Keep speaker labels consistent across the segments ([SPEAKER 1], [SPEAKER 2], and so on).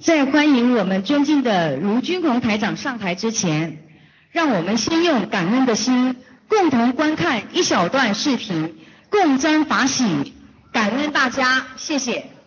[SPEAKER 1] 在欢迎我们尊敬的卢军宏台长上台之前，让我们先用感恩的心，共同观看一小段视频，共沾法喜，感恩大家，谢谢。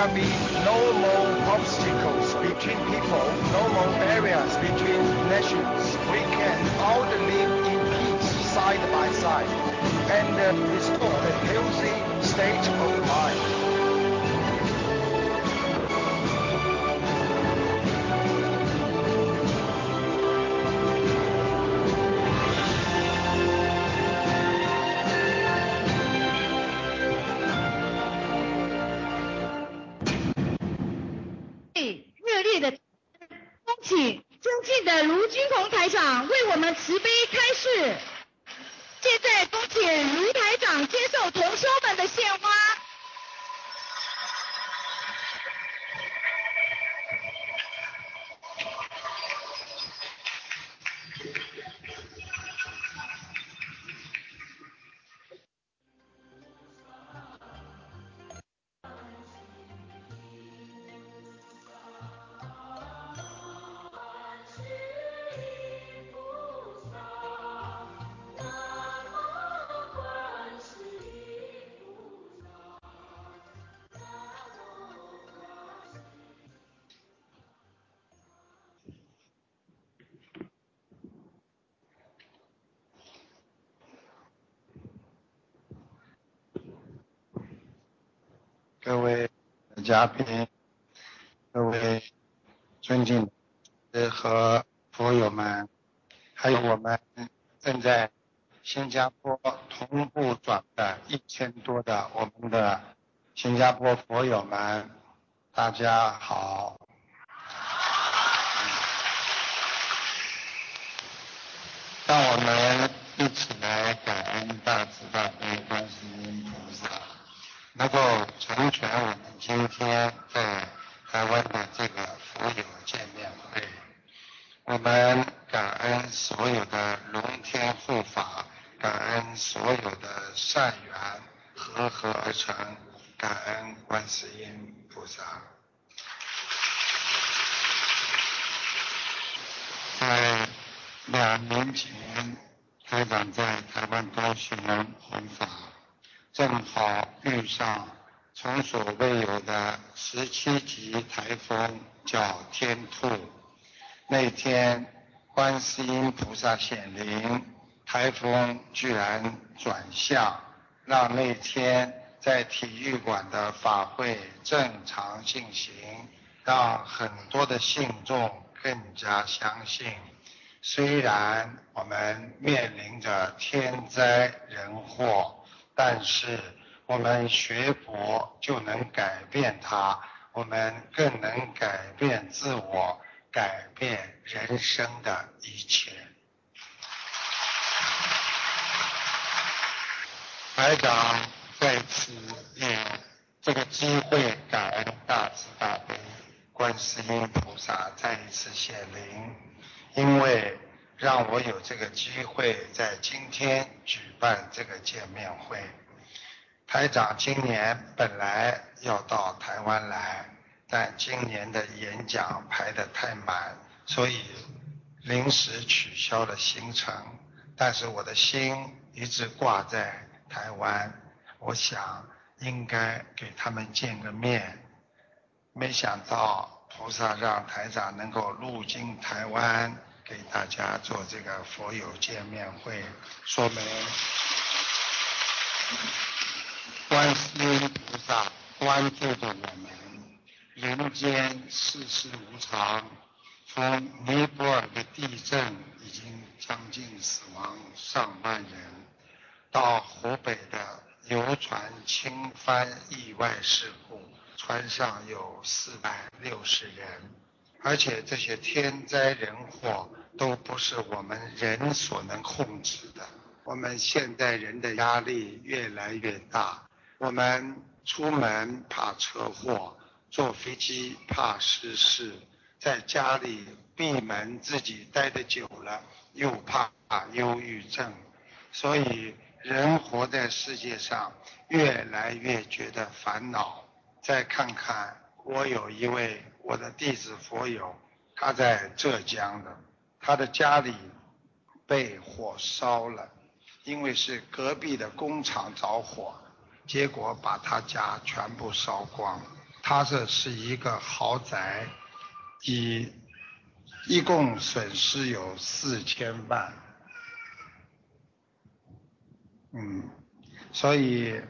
[SPEAKER 2] shall be no more 各位嘉宾，各位尊敬的和佛友们，还有我们正在新加坡同步转的一千多的我们的新加坡佛友们，大家好。
[SPEAKER 1] 让我们一起来感恩大慈大悲观世音菩萨，能够成全我们今天在台湾的这个佛友见面会。我们感恩所有的龙天护法，感恩所有的善缘和合而成，感恩观世音菩萨。在两年前，台长在台湾高雄弘法，正好遇上从所未有的十七级台风叫天兔。那天观世音菩萨显灵，台风居然转向，让那天在体育馆的法会正常进行，让很多的信众。更加相信，虽然我们面临着天灾人祸，但是我们学佛就能改变它，我们更能改变自我，改变人生的一切。台长在此也这个机会感恩大慈大悲。观世音菩萨再一次显灵，因为让我有这个机会在今天举办这个见面会。台长今年本来要到台湾来，但今年的演讲排得太满，所以临时取消了行程。但是我的心一直挂在台湾，我想应该给他们见个面。没想到菩萨让台长能够入境台湾，给大家做这个佛友见面会，说明观世音菩萨关注着我们。人间世事无常，从尼泊尔的地震已经将近死亡上万人，到湖北的游船倾翻意外事故。船上有四百六十人，而且这些天灾人祸都不是我们人所能控制的。我们现代人的压力越来越大，我们出门怕车祸，坐飞机怕失事，在家里闭门自己待得久了又怕忧郁症，所以人活在世界上越来越觉得烦恼。再看看，我有一位我的弟子佛友，他在浙江的，他的家里被火烧了，因为是隔壁的工厂着火，结果把他家全部烧光。他这是一个豪宅，一一共损失有四千万，嗯，所以。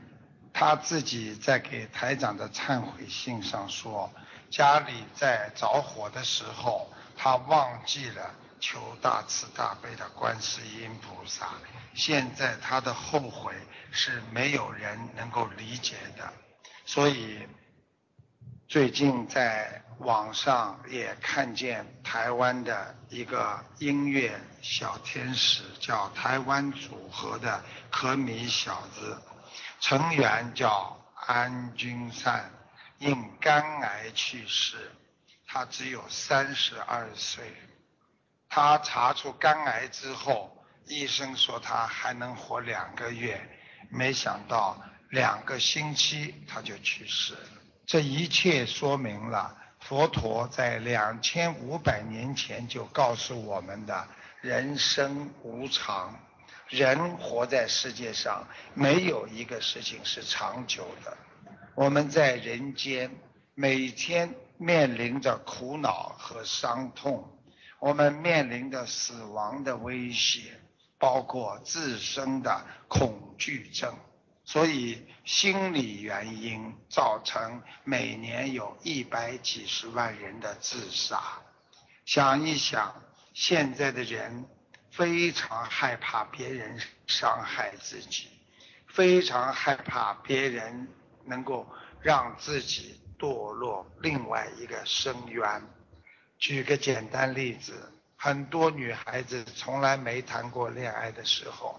[SPEAKER 1] 他自己在给台长的忏悔信上说，家里在着火的时候，他忘记了求大慈大悲的观世音菩萨。现在他的后悔是没有人能够理解的，所以最近在网上也看见台湾的一个音乐小天使，叫台湾组合的可米小子。成员叫安君善，因肝癌去世，他只有三十二岁。他查出肝癌之后，医生说他还能活两个月，没想到两个星期他就去世了。这一切说明了佛陀在两千五百年前就告诉我们的人生无常。人活在世界上，没有一个事情是长久的。我们在人间每天面临着苦恼和伤痛，我们面临着死亡的威胁，包括自身的恐惧症。所以，心理原因造成每年有一百几十万人的自杀。想一想，现在的人。非常害怕别人伤害自己，非常害怕别人能够让自己堕落另外一个深渊。举个简单例子，很多女孩子从来没谈过恋爱的时候，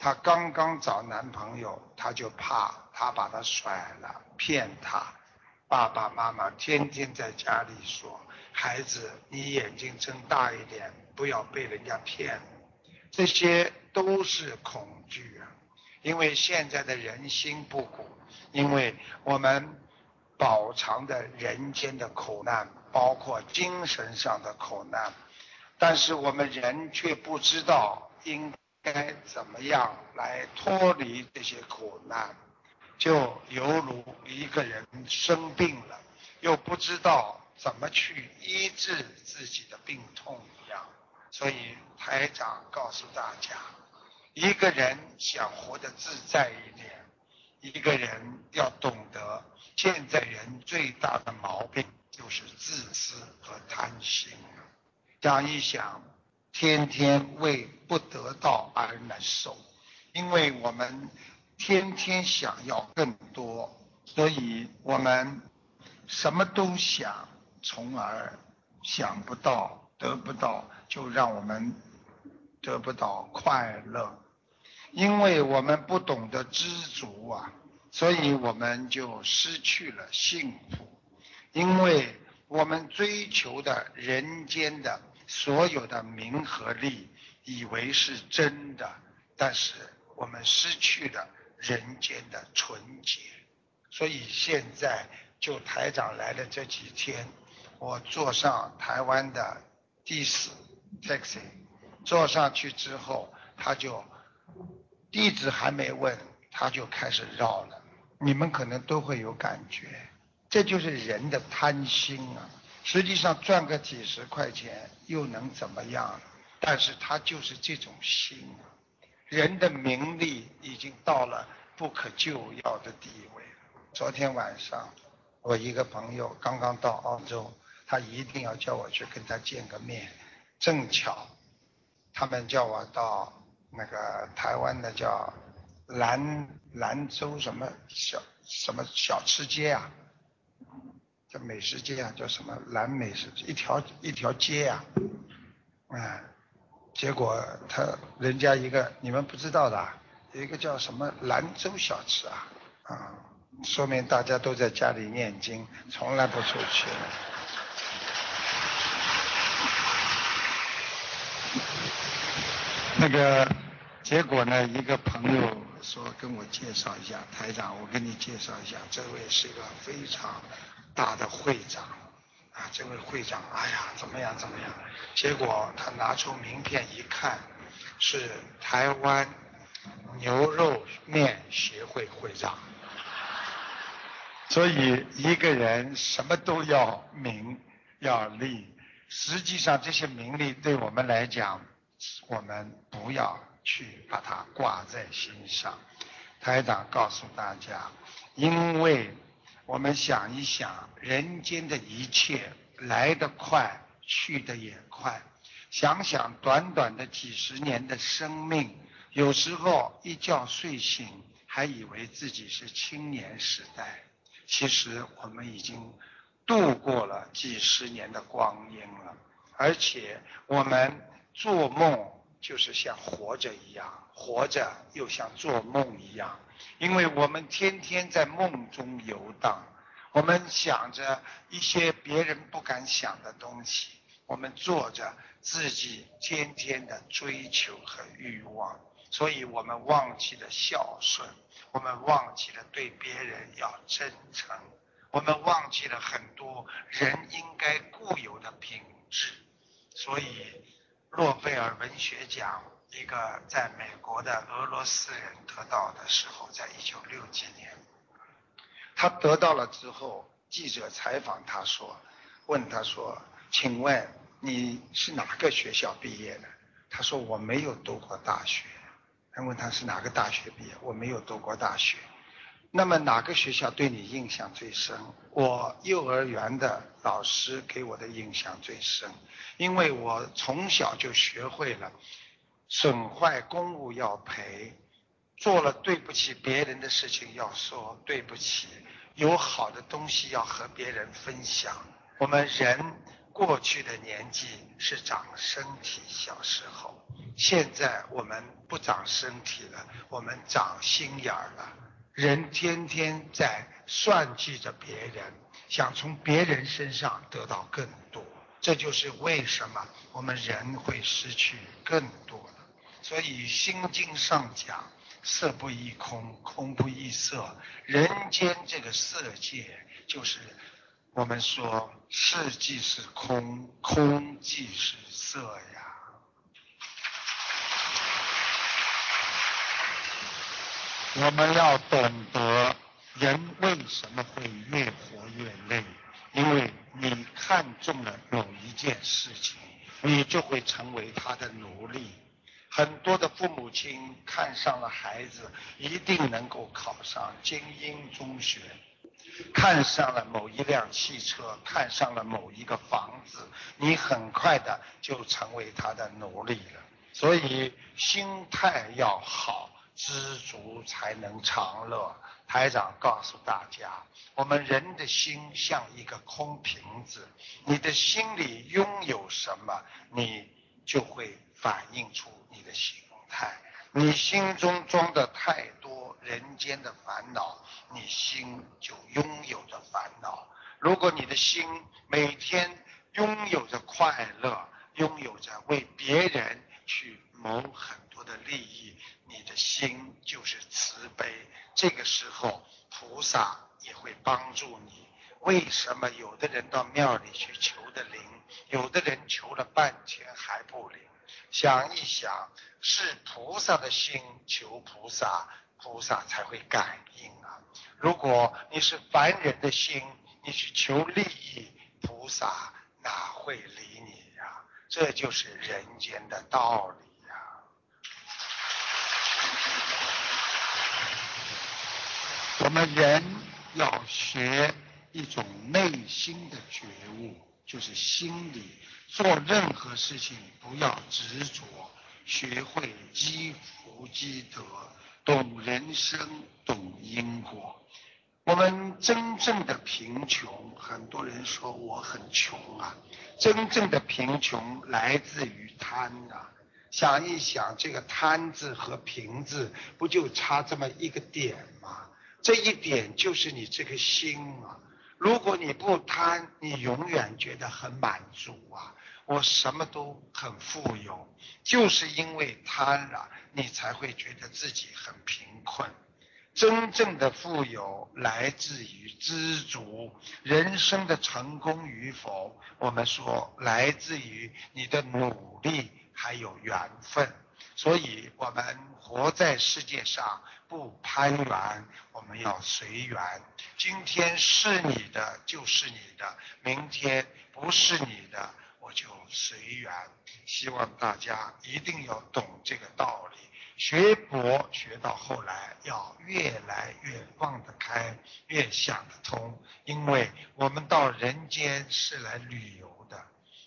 [SPEAKER 1] 她刚刚找男朋友，她就怕他把她甩了，骗她。爸爸妈妈天天在家里说：“孩子，你眼睛睁大一点，不要被人家骗。”这些都是恐惧啊，因为现在的人心不古，因为我们饱尝的人间的苦难，包括精神上的苦难。但是我们人却不知道应该怎么样来脱离这些苦难，就犹如一个人生病了，又不知道怎么去医治自己的病痛一样。所以台长告诉大家，一个人想活得自在一点，一个人要懂得，现在人最大的毛病就是自私和贪心。想一想，天天为不得到而难受，因为我们天天想要更多，所以我们什么都想，从而想不到，得不到，就让我们得不到快乐。因为我们不懂得知足啊，所以我们就失去了幸福。因为我们追求的人间的。所有的名和利，以为是真的，但是我们失去了人间的纯洁。所以现在就台长来的这几天，我坐上台湾的的士 taxi，坐上去之后，他就地址还没问，他就开始绕了。你们可能都会有感觉，这就是人的贪心啊。实际上赚个几十块钱又能怎么样？但是他就是这种心啊，人的名利已经到了不可救药的地位。昨天晚上，我一个朋友刚刚到澳洲，他一定要叫我去跟他见个面。正巧，他们叫我到那个台湾的叫兰兰州什么小什么小吃街啊。叫美食街啊，叫什么蓝美食？一条一条街啊，啊，结果他人家一个你们不知道的，有一个叫什么兰州小吃啊，啊，说明大家都在家里念经，从来不出去。那个结果呢，一个朋友说跟我介绍一下台长，我跟你介绍一下，这位是一个非常。大的会长，啊，这位会长，哎呀，怎么样怎么样？结果他拿出名片一看，是台湾牛肉面协会会长。所以一个人什么都要名要利，实际上这些名利对我们来讲，我们不要去把它挂在心上。台长告诉大家，因为。我们想一想，人间的一切来得快，去得也快。想想短短的几十年的生命，有时候一觉睡醒，还以为自己是青年时代。其实我们已经度过了几十年的光阴了，而且我们做梦就是像活着一样，活着又像做梦一样。因为我们天天在梦中游荡，我们想着一些别人不敢想的东西，我们做着自己天天的追求和欲望，所以我们忘记了孝顺，我们忘记了对别人要真诚，我们忘记了很多人应该固有的品质，所以诺贝尔文学奖。一个在美国的俄罗斯人得到的时候，在一九六几年，他得到了之后，记者采访他说，问他说，请问你是哪个学校毕业的？他说我没有读过大学。他问他是哪个大学毕业？我没有读过大学。那么哪个学校对你印象最深？我幼儿园的老师给我的印象最深，因为我从小就学会了。损坏公物要赔，做了对不起别人的事情要说对不起，有好的东西要和别人分享。我们人过去的年纪是长身体，小时候，现在我们不长身体了，我们长心眼儿了。人天天在算计着别人，想从别人身上得到更多，这就是为什么我们人会失去更多的。所以《心经》上讲：“色不异空，空不异色。”人间这个色界，就是我们说色即是空，空即是色呀。我们要懂得人为什么会越活越累，因为你看中了某一件事情，你就会成为他的奴隶。很多的父母亲看上了孩子，一定能够考上精英中学；看上了某一辆汽车，看上了某一个房子，你很快的就成为他的奴隶了。所以心态要好，知足才能常乐。台长告诉大家，我们人的心像一个空瓶子，你的心里拥有什么，你就会反映出。你的心态，你心中装的太多人间的烦恼，你心就拥有着烦恼。如果你的心每天拥有着快乐，拥有着为别人去谋很多的利益，你的心就是慈悲。这个时候，菩萨也会帮助你。为什么有的人到庙里去求的灵，有的人求了半天还不灵？想一想，是菩萨的心求菩萨，菩萨才会感应啊！如果你是凡人的心，你去求利益，菩萨哪会理你呀？这就是人间的道理呀。我们人要学一种内心的觉悟，就是心里。做任何事情不要执着，学会积福积德，懂人生，懂因果。我们真正的贫穷，很多人说我很穷啊。真正的贫穷来自于贪呐。想一想，这个贪字和贫字，不就差这么一个点吗？这一点就是你这个心啊。如果你不贪，你永远觉得很满足啊。我什么都很富有，就是因为贪了，你才会觉得自己很贫困。真正的富有来自于知足，人生的成功与否，我们说来自于你的努力还有缘分。所以我们活在世界上不攀缘，我们要随缘。今天是你的就是你的，明天不是你的我。就随缘，希望大家一定要懂这个道理。学佛学到后来，要越来越放得开，越想得通。因为我们到人间是来旅游，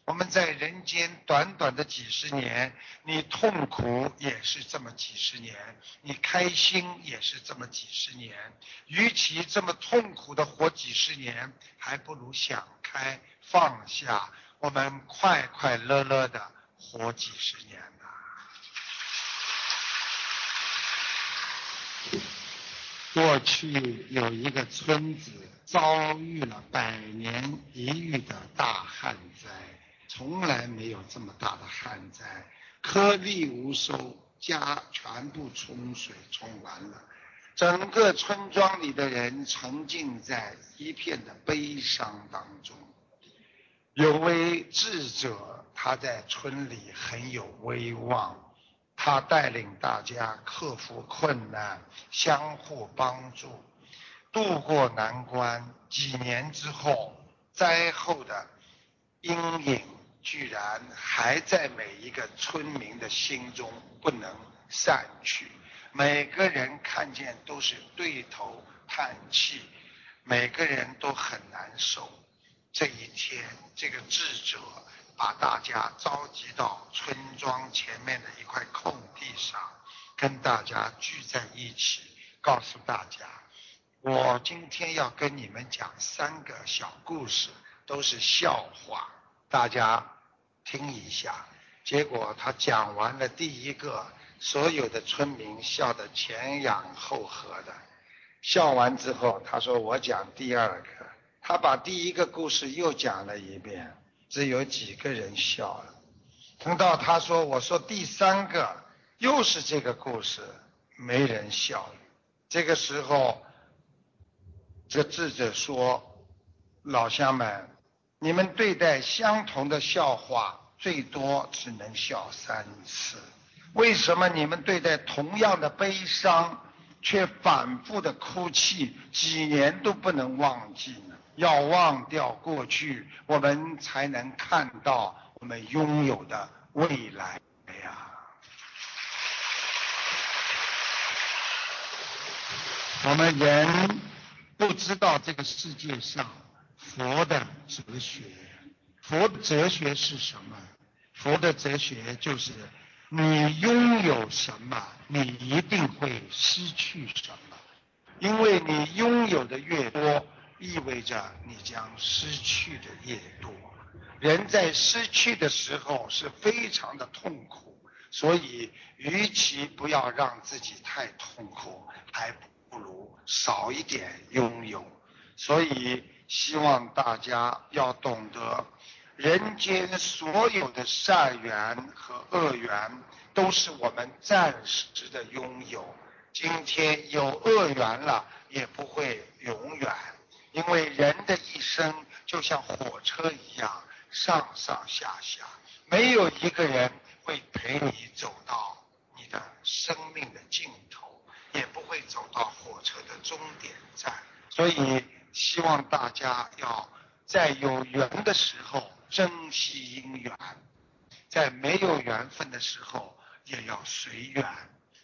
[SPEAKER 1] 我们在人间短短的几十年，你痛苦也是这么几十年，你开心也是这么几十年。与其这么痛苦的活几十年，还不如想开放下。我们快快乐乐的活几十年呐！过去有一个村子遭遇了百年一遇的大旱灾，从来没有这么大的旱灾，颗粒无收，家全部冲水冲完了，整个村庄里的人沉浸在一片的悲伤当中。有位智者，他在村里很有威望，他带领大家克服困难，相互帮助，渡过难关。几年之后，灾后的阴影居然还在每一个村民的心中不能散去，每个人看见都是对头叹气，每个人都很难受。这一天，这个智者把大家召集到村庄前面的一块空地上，跟大家聚在一起，告诉大家：我今天要跟你们讲三个小故事，都是笑话。大家听一下。结果他讲完了第一个，所有的村民笑得前仰后合的。笑完之后，他说：“我讲第二个。”他把第一个故事又讲了一遍，只有几个人笑了。等到他说：“我说第三个，又是这个故事，没人笑了。”这个时候，这智者说：“老乡们，你们对待相同的笑话。”最多只能笑三次，为什么你们对待同样的悲伤，却反复的哭泣，几年都不能忘记呢？要忘掉过去，我们才能看到我们拥有的未来呀。我们人不知道这个世界上佛的哲学，佛的哲学是什么？佛的哲学就是，你拥有什么，你一定会失去什么，因为你拥有的越多，意味着你将失去的越多。人在失去的时候是非常的痛苦，所以与其不要让自己太痛苦，还不如少一点拥有。所以希望大家要懂得。人间所有的善缘和恶缘，都是我们暂时的拥有。今天有恶缘了，也不会永远，因为人的一生就像火车一样，上上下下，没有一个人会陪你走到你的生命的尽头，也不会走到火车的终点站。所以，希望大家要在有缘的时候。珍惜姻缘，在没有缘分的时候也要随缘。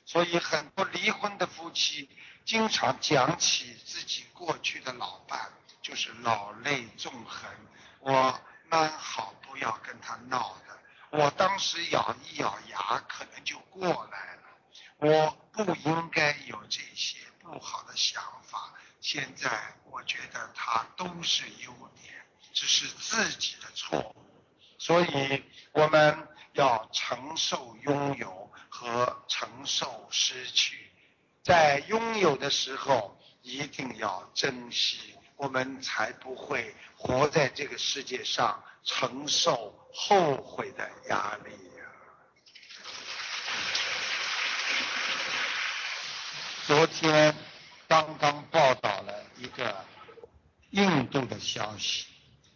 [SPEAKER 1] 所以很多离婚的夫妻经常讲起自己过去的老伴，就是老泪纵横。我蛮好，不要跟他闹的。我当时咬一咬牙，可能就过来了。我不应该有这些不好的想法。现在我觉得他都是优点。只是自己的错误，所以我们要承受拥有和承受失去，在拥有的时候一定要珍惜，我们才不会活在这个世界上承受后悔的压力呀。昨天刚刚报道一个印度的消息。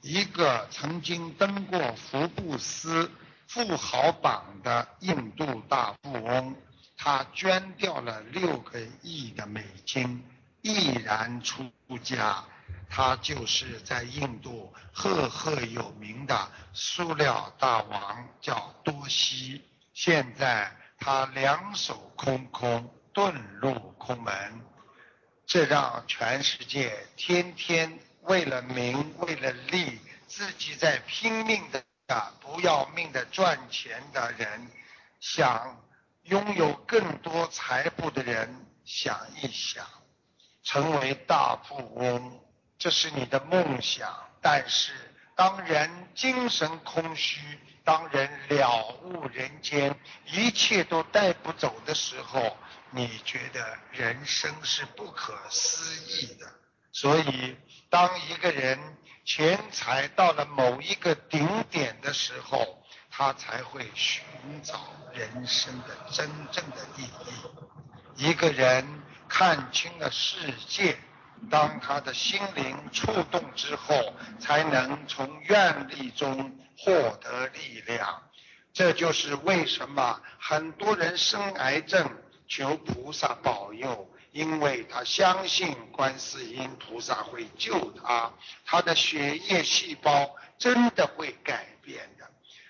[SPEAKER 1] 一个曾经登过福布斯富豪榜的印度大富翁，他捐掉了六个亿的美金，毅然出家。他就是在印度赫赫有名的塑料大王，叫多西。现在他两手空空，遁入空门，这让全世界天天。为了名，为了利，自己在拼命的、不要命的赚钱的人，想拥有更多财富的人，想一想，成为大富翁，这是你的梦想。但是，当人精神空虚，当人了悟人间一切都带不走的时候，你觉得人生是不可思议的。所以，当一个人钱财到了某一个顶点的时候，他才会寻找人生的真正的意义。一个人看清了世界，当他的心灵触动之后，才能从愿力中获得力量。这就是为什么很多人生癌症，求菩萨保佑。因为他相信观世音菩萨会救他，他的血液细胞真的会改变的。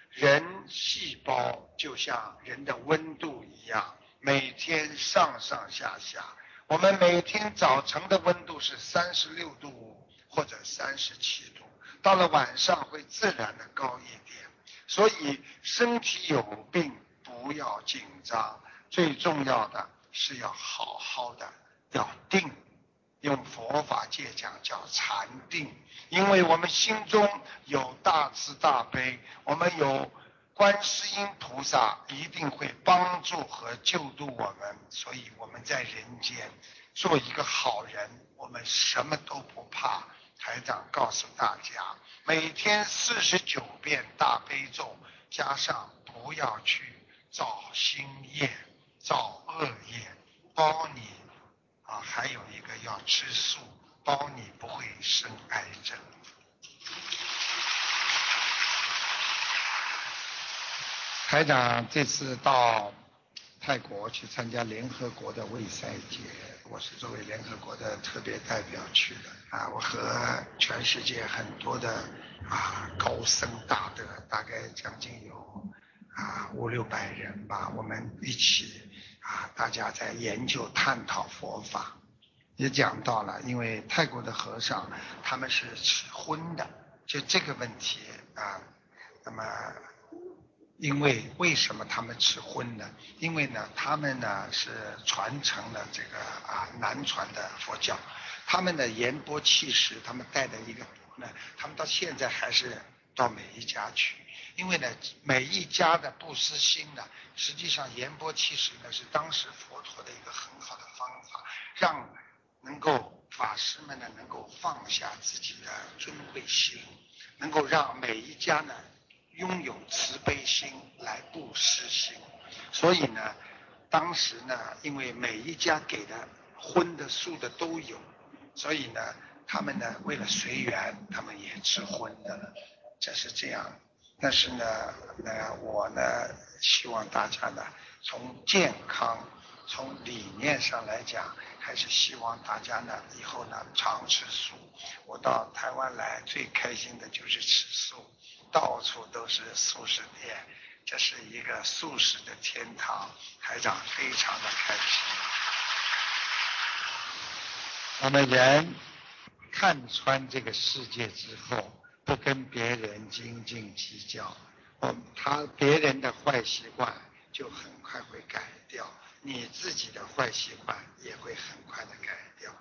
[SPEAKER 1] 人细胞就像人的温度一样，每天上上下下。我们每天早晨的温度是三十六度或者三十七度，到了晚上会自然的高一点。所以身体有病不要紧张，最重要的。是要好好的，要定，用佛法界讲叫禅定，因为我们心中有大慈大悲，我们有观世音菩萨一定会帮助和救度我们，所以我们在人间做一个好人，我们什么都不怕。台长告诉大家，每天四十九遍大悲咒，加上不要去造新业、造恶业，包你啊，还有一个要吃素，包你不会生癌症。台长这次到泰国去参加联合国的卫赛节。我是作为联合国的特别代表去的啊，我和全世界很多的啊高僧大德，大概将近有啊五六百人吧，我们一起啊，大家在研究探讨佛法，也讲到了，因为泰国的和尚他们是吃荤的，就这个问题啊，那么。因为为什么他们吃荤呢？因为呢，他们呢是传承了这个啊南传的佛教，他们的言波弃食，他们带的一个呢，他们到现在还是到每一家去，因为呢每一家的布施心呢，实际上言钵弃食呢是当时佛陀的一个很好的方法，让能够法师们呢能够放下自己的尊贵心，能够让每一家呢。拥有慈悲心来布施心，所以呢，当时呢，因为每一家给的荤的素的都有，所以呢，他们呢为了随缘，他们也吃荤的了，这是这样。但是呢，呃，我呢希望大家呢，从健康、从理念上来讲，还是希望大家呢以后呢常吃素。我到台湾来最开心的就是吃素。到处都是素食店，这是一个素食的天堂，台长非常的开心。我们人看穿这个世界之后，不跟别人斤斤计较，哦，他别人的坏习惯就很快会改掉，你自己的坏习惯也会很快的改掉。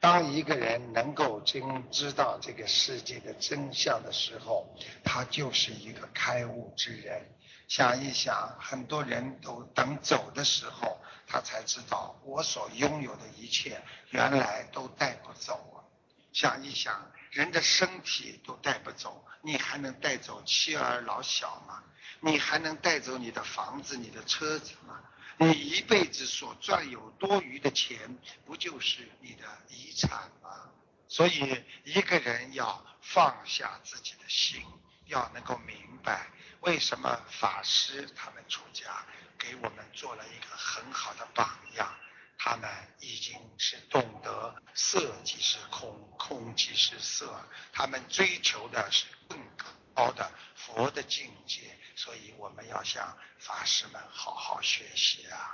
[SPEAKER 1] 当一个人能够真知道这个世界的真相的时候，他就是一个开悟之人。想一想，很多人都等走的时候，他才知道我所拥有的一切原来都带不走啊。想一想，人的身体都带不走，你还能带走妻儿老小吗？你还能带走你的房子、你的车子吗？你一辈子所赚有多余的钱，不就是你的遗产吗？所以一个人要放下自己的心，要能够明白为什么法师他们出家，给我们做了一个很好的榜样。他们已经是懂得色即是空，空即是色，他们追求的是更高的佛的境界。所以我们要向法师们好好学习啊！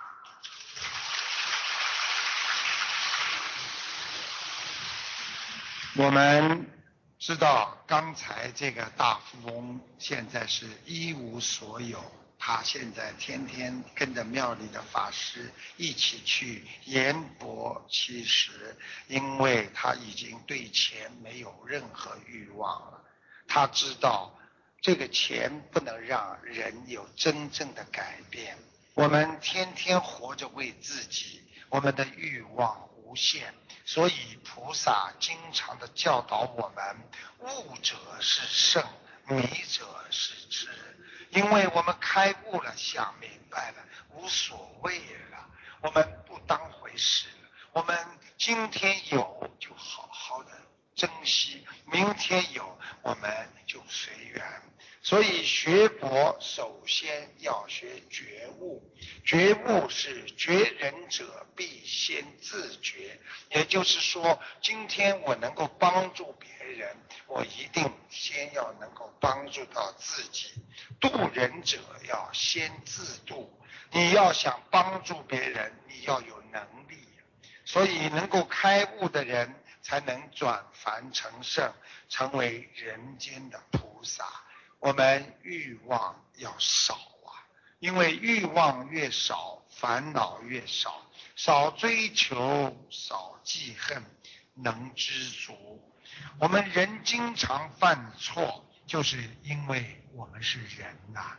[SPEAKER 1] 我们知道，刚才这个大富翁现在是一无所有，他现在天天跟着庙里的法师一起去研钵乞食，因为他已经对钱没有任何欲望了，他知道。这个钱不能让人有真正的改变。我们天天活着为自己，我们的欲望无限，所以菩萨经常的教导我们：悟者是圣，迷者是智。因为我们开悟了，想明白了，无所谓了，我们不当回事了。我们今天有，就好好的珍惜；明天有，我们就随缘。所以学佛首先要学觉悟，觉悟是觉人者必先自觉。也就是说，今天我能够帮助别人，我一定先要能够帮助到自己。渡人者要先自渡，你要想帮助别人，你要有能力。所以能够开悟的人，才能转凡成圣，成为人间的菩萨。我们欲望要少啊，因为欲望越少，烦恼越少，少追求，少记恨，能知足。我们人经常犯错，就是因为我们是人呐、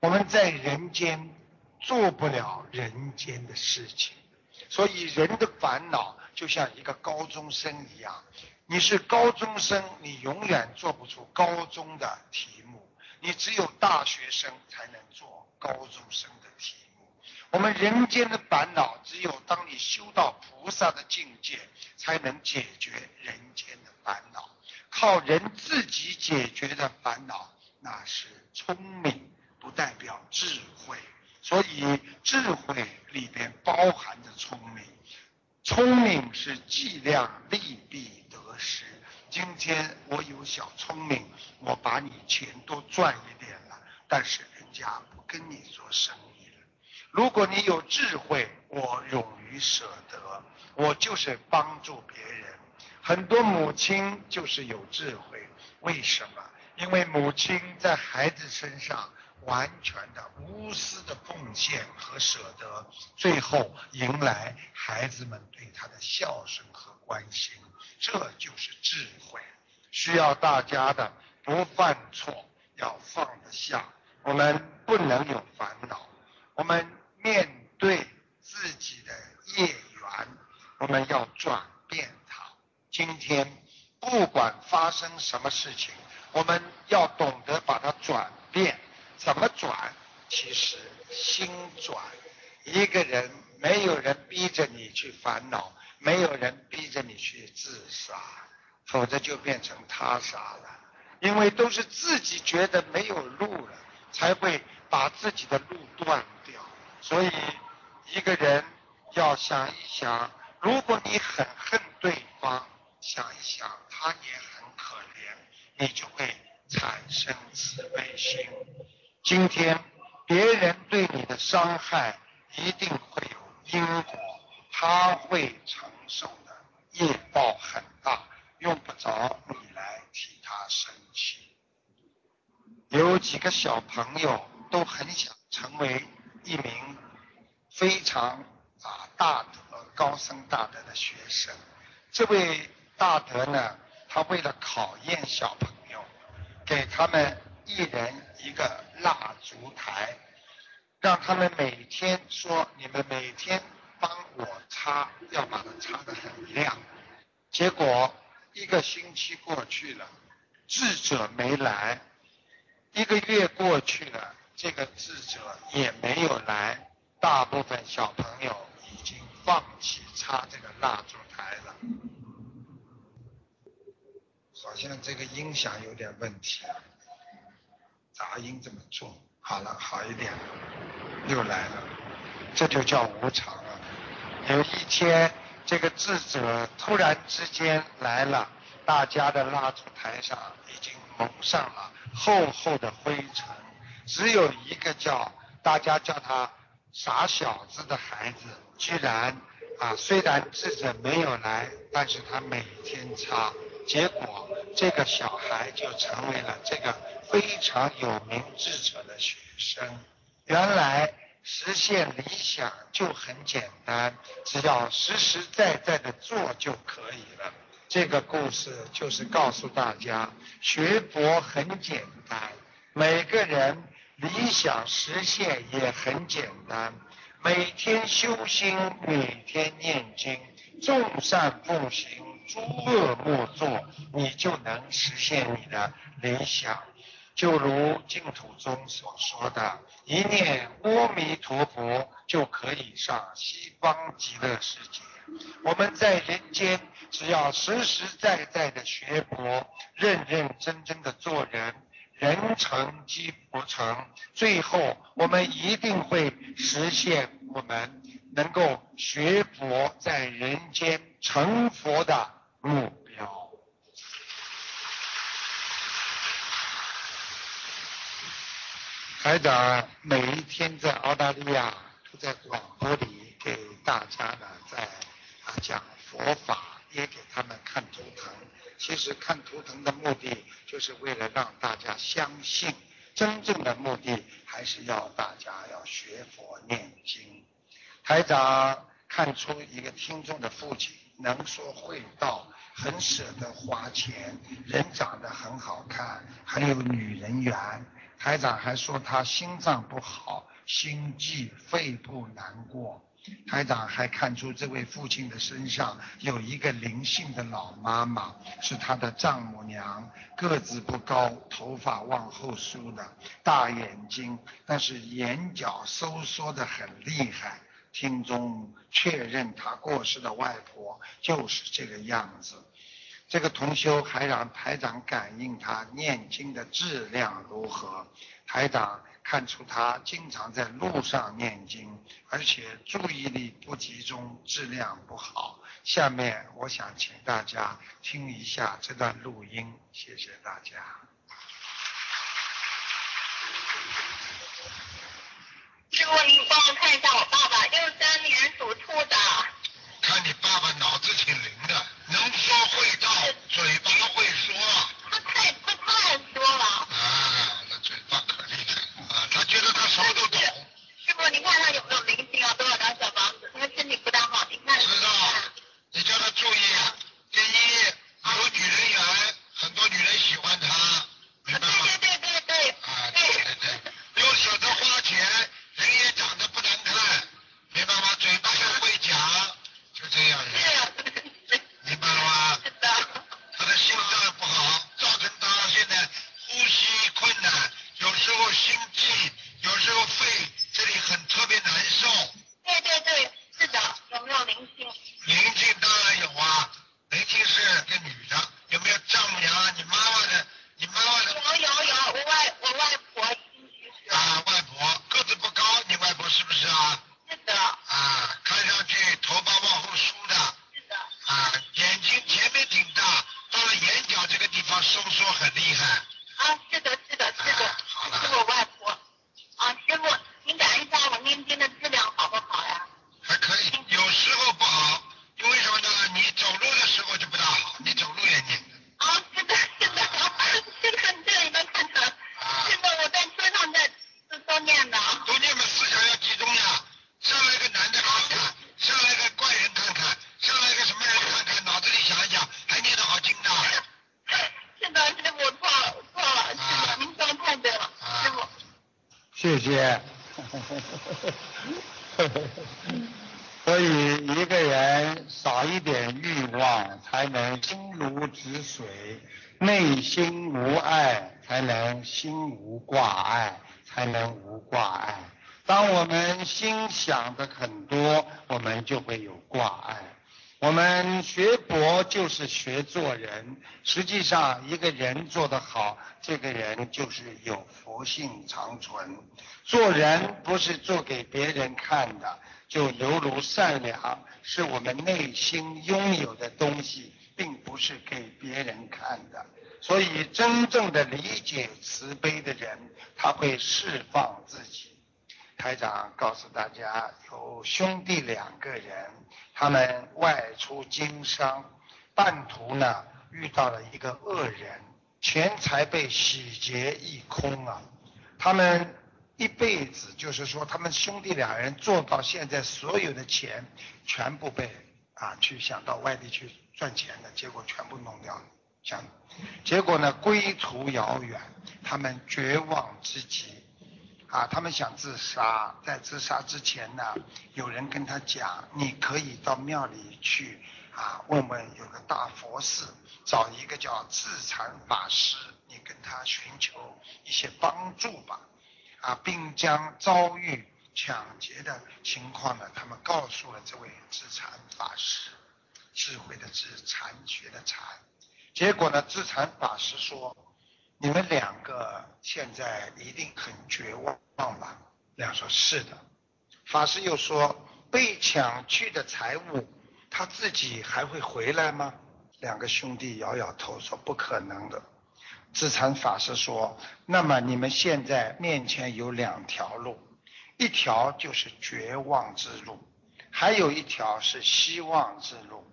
[SPEAKER 1] 我们在人间做不了人间的事情，所以人的烦恼就像一个高中生一样。你是高中生，你永远做不出高中的题目，你只有大学生才能做高中生的题目。我们人间的烦恼，只有当你修到菩萨的境界，才能解决人间的烦恼。靠人自己解决的烦恼，那是聪明，不代表智慧。所以智慧里边包含着聪明，聪明是计量利弊得失。今天我有小聪明，我把你钱多赚一点了，但是人家不跟你做生意了。如果你有智慧，我勇于舍得，我就是帮助别人。很多母亲就是有智慧，为什么？因为母亲在孩子身上完全的无私的奉献和舍得，最后迎来孩子们对他的孝顺和关心，这就是智慧。需要大家的不犯错，要放得下。我们不能有烦恼，我们面对自己的业缘，我们要转变它。今天不管发生什么事情，我们要懂得把它转变。怎么转？其实心转。一个人没有人逼着你去烦恼，没有人逼着你去自杀，否则就变成他杀了。因为都是自己觉得没有路了，才会把自己的路断掉。所以一个人要想一想，如果你很恨对方，想一想他也很可怜，你就会产生慈悲心。今天别人对你的伤害一定会有因果，他会承受的业报很大，用不着你来替他生气。有几个小朋友都很想成为一名非常啊大德、高僧大德的学生。这位大德呢，他为了考验小朋友，给他们一人一个蜡烛台，让他们每天说：“你们每天帮我擦，要把它擦得很亮。”结果一个星期过去了，智者没来；一个月过去了，这个智者也没有来。大部分小朋友已经放弃擦这个蜡烛台了。好像这个音响有点问题，杂音这么重。好了，好一点了，又来了，这就叫无常啊。有一天，这个智者突然之间来了，大家的蜡烛台上已经蒙上了厚厚的灰尘，只有一个叫大家叫他傻小子的孩子，居然啊，虽然智者没有来，但是他每天擦，结果这个小孩就成为了这个非常有名智者的学生。原来实现理想就很简单，只要实实在在的做就可以了。这个故事就是告诉大家，学佛很简单，每个人理想实现也很简单。每天修心，每天念经，众善奉行，诸恶莫作，你就能实现你的理想。就如净土宗所说的，一念阿弥陀佛就可以上西方极乐世界。我们在人间，只要实实在在的学佛，认认真真的做人，人成即佛成，最后我们一定会实现我们能够学佛在人间成佛的目标。台长每一天在澳大利亚都在广播里给大家呢在啊讲佛法，也给他们看图腾。其实看图腾的目的就是为了让大家相信，真正的目的还是要大家要学佛念经。台长看出一个听众的父亲能说会道，很舍得花钱，人长得很好看，还有女人缘。台长还说他心脏不好，心悸，肺部难过。台长还看出这位父亲的身上有一个灵性的老妈妈，是他的丈母娘，个子不高，头发往后梳的，大眼睛，但是眼角收缩的很厉害。听中确认他过世的外婆就是这个样子。这个同修还让台长感应他念经的质量如何。台长看出他经常在路上念经，而且注意力不集中，质量不好。下面我想请大家听一下这段录音，谢谢大家。
[SPEAKER 3] 师傅，您帮我看一下我爸，六三年属兔的。
[SPEAKER 1] 看你爸爸脑子挺灵的，能说会道，嘴巴会说。
[SPEAKER 3] 他太他太说了。
[SPEAKER 1] 啊，那嘴巴可厉害啊！他觉得他什么都懂。
[SPEAKER 3] 师傅，你看他有没有灵性啊？多少张小房子？他身体不大好，您看。
[SPEAKER 1] 知道。你叫他注意，第一有女人缘，很多女人喜欢他，明白吗？
[SPEAKER 3] 对对对对对。
[SPEAKER 1] 啊，对对对，又舍得花钱，人也长得不难看，明白吗？嘴巴又会讲，就这样人，明白了吗？
[SPEAKER 3] 是的。
[SPEAKER 1] 他的心脏不好，造成他现在呼吸困难，有时候心悸，有时候肺这里很特别难受。
[SPEAKER 3] 对对对，是的，有没有灵性？
[SPEAKER 1] 灵性当然有啊，灵性是个女的，有没有丈母娘啊？你妈妈的，你妈妈的
[SPEAKER 3] 有有有，我外我外婆已经去世了。
[SPEAKER 1] 啊，外婆个子不高，你外婆是不是啊？
[SPEAKER 3] 是的，
[SPEAKER 1] 啊，看上去头发往后梳的，
[SPEAKER 3] 是的。
[SPEAKER 1] 啊，眼睛前面挺大，到了眼角这个地方收缩很厉害。
[SPEAKER 3] 啊，是的，是的，是的，
[SPEAKER 1] 啊好了
[SPEAKER 3] 是我外婆。啊，师傅，您感应一下我念经的质量好不好呀？
[SPEAKER 1] 还可以，有时候不好，因为什么呢？你走路的时候就不大好，你走路也念的。
[SPEAKER 3] 啊，是的，是的，是的，这里能看成。是的，我在车上在都都念的。
[SPEAKER 1] 都念嘛，思想要集中呀。上来一个男的看看，上来一个怪人看看，上来一个什么人看看，脑子里想一想，还念得好经的。
[SPEAKER 3] 是的，师傅错了，错了，是的，您说的太对了，师傅。
[SPEAKER 1] 谢谢。所以一个人少一点欲望，才能心如止水；内心无爱，才能心无挂碍，才能无挂碍。当我想的很多，我们就会有挂碍。我们学佛就是学做人，实际上一个人做得好，这个人就是有佛性长存。做人不是做给别人看的，就犹如善良，是我们内心拥有的东西，并不是给别人看的。所以，真正的理解慈悲的人，他会释放自己。台长告诉大家，有兄弟两个人，他们外出经商，半途呢遇到了一个恶人，钱财被洗劫一空啊。他们一辈子，就是说，他们兄弟两人做到现在，所有的钱全部被啊去想到外地去赚钱的，结果全部弄掉了，想，结果呢归途遥远，他们绝望之极。啊，他们想自杀，在自杀之前呢，有人跟他讲，你可以到庙里去啊，问问有个大佛寺，找一个叫智禅法师，你跟他寻求一些帮助吧，啊，并将遭遇抢劫的情况呢，他们告诉了这位智禅法师，智慧的智，禅学的禅，结果呢，智禅法师说。你们两个现在一定很绝望吧？两说是的。法师又说，被抢去的财物，他自己还会回来吗？两个兄弟摇摇头说不可能的。智禅法师说，那么你们现在面前有两条路，一条就是绝望之路，还有一条是希望之路。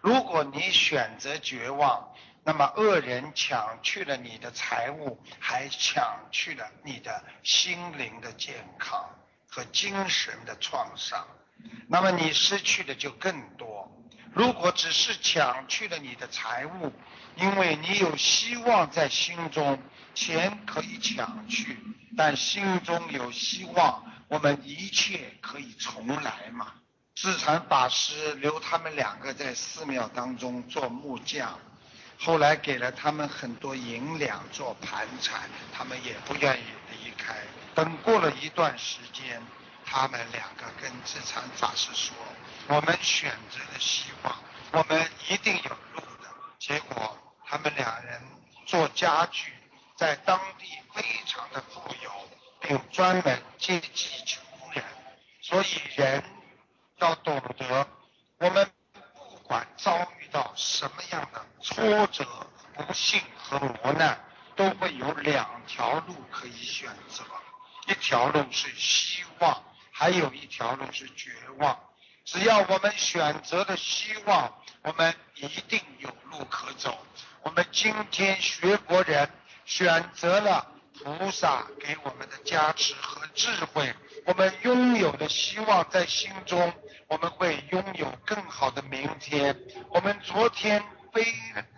[SPEAKER 1] 如果你选择绝望，那么恶人抢去了你的财物，还抢去了你的心灵的健康和精神的创伤，那么你失去的就更多。如果只是抢去了你的财物，因为你有希望在心中，钱可以抢去，但心中有希望，我们一切可以重来嘛。智禅法师留他们两个在寺庙当中做木匠，后来给了他们很多银两做盘缠，他们也不愿意离开。等过了一段时间，他们两个跟智禅法师说：“我们选择了希望，我们一定有路的。”结果他们两人做家具，在当地非常的富有，并专门接济穷人。所以人。要懂得，我们不管遭遇到什么样的挫折、不幸和磨难，都会有两条路可以选择。一条路是希望，还有一条路是绝望。只要我们选择了希望，我们一定有路可走。我们今天学佛人选择了菩萨给我们的加持和智慧，我们拥有的希望在心中。我们会拥有更好的明天。我们昨天非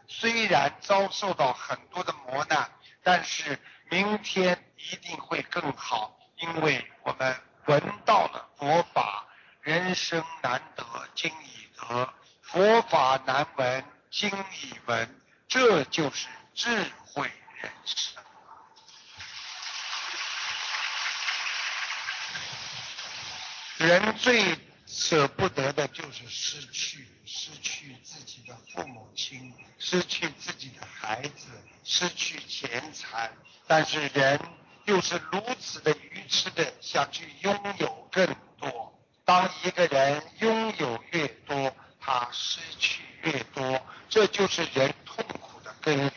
[SPEAKER 1] 虽然遭受到很多的磨难，但是明天一定会更好，因为我们闻到了佛法。人生难得今已得，佛法难闻今已闻，这就是智慧人生。人最。舍不得的就是失去，失去自己的父母亲，失去自己的孩子，失去钱财。但是人又是如此的愚痴的想去拥有更多。当一个人拥有越多，他失去越多，这就是人痛苦的根源。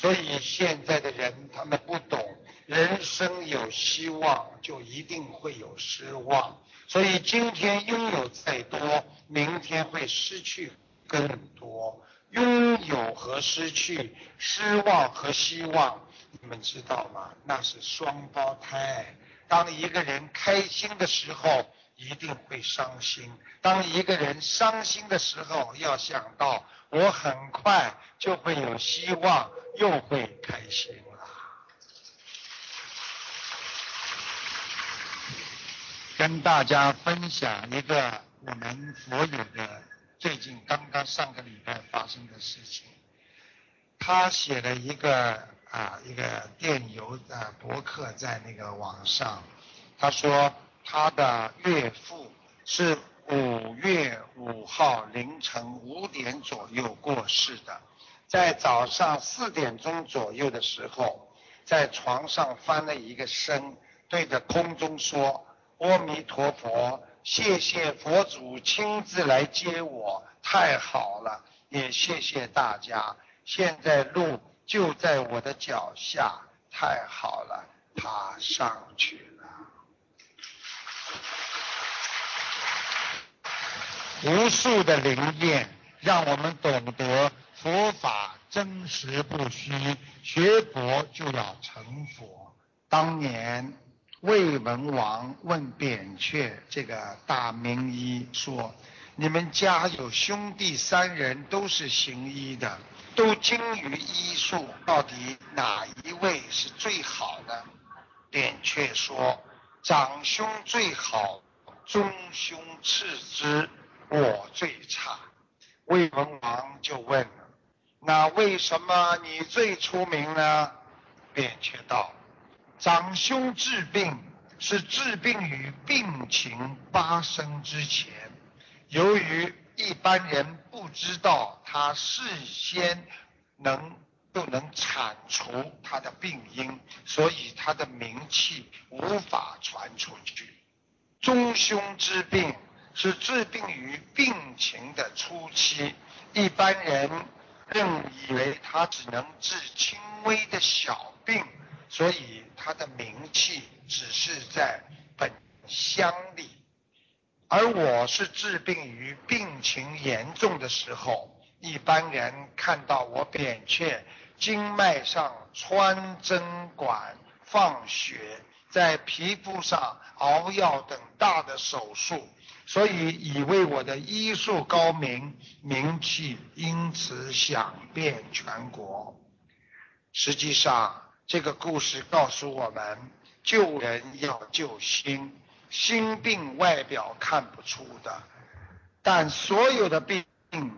[SPEAKER 1] 所以现在的人他们不懂，人生有希望，就一定会有失望。所以今天拥有再多，明天会失去更多。拥有和失去，失望和希望，你们知道吗？那是双胞胎。当一个人开心的时候，一定会伤心；当一个人伤心的时候，要想到我很快就会有希望，又会开心。跟大家分享一个我们佛友的最近刚刚上个礼拜发生的事情。他写了一个啊一个电邮的博客在那个网上，他说他的岳父是五月五号凌晨五点左右过世的，在早上四点钟左右的时候，在床上翻了一个身，对着空中说。阿弥陀佛，谢谢佛祖亲自来接我，太好了！也谢谢大家，现在路就在我的脚下，太好了，爬上去了。无数的灵验，让我们懂得佛法真实不虚，学佛就要成佛。当年。魏文王问扁鹊这个大名医说：“你们家有兄弟三人都是行医的，都精于医术，到底哪一位是最好的？”扁鹊说：“长兄最好，中兄次之，我最差。”魏文王就问：“那为什么你最出名呢？”扁鹊道。长兄治病是治病于病情发生之前，由于一般人不知道他事先能不能铲除他的病因，所以他的名气无法传出去。中兄之病是治病于病情的初期，一般人认以为他只能治轻微的小病。所以他的名气只是在本乡里，而我是治病于病情严重的时候，一般人看到我扁鹊经脉上穿针管放血，在皮肤上熬药等大的手术，所以以为我的医术高明，名气因此响遍全国。实际上，这个故事告诉我们，救人要救心，心病外表看不出的，但所有的病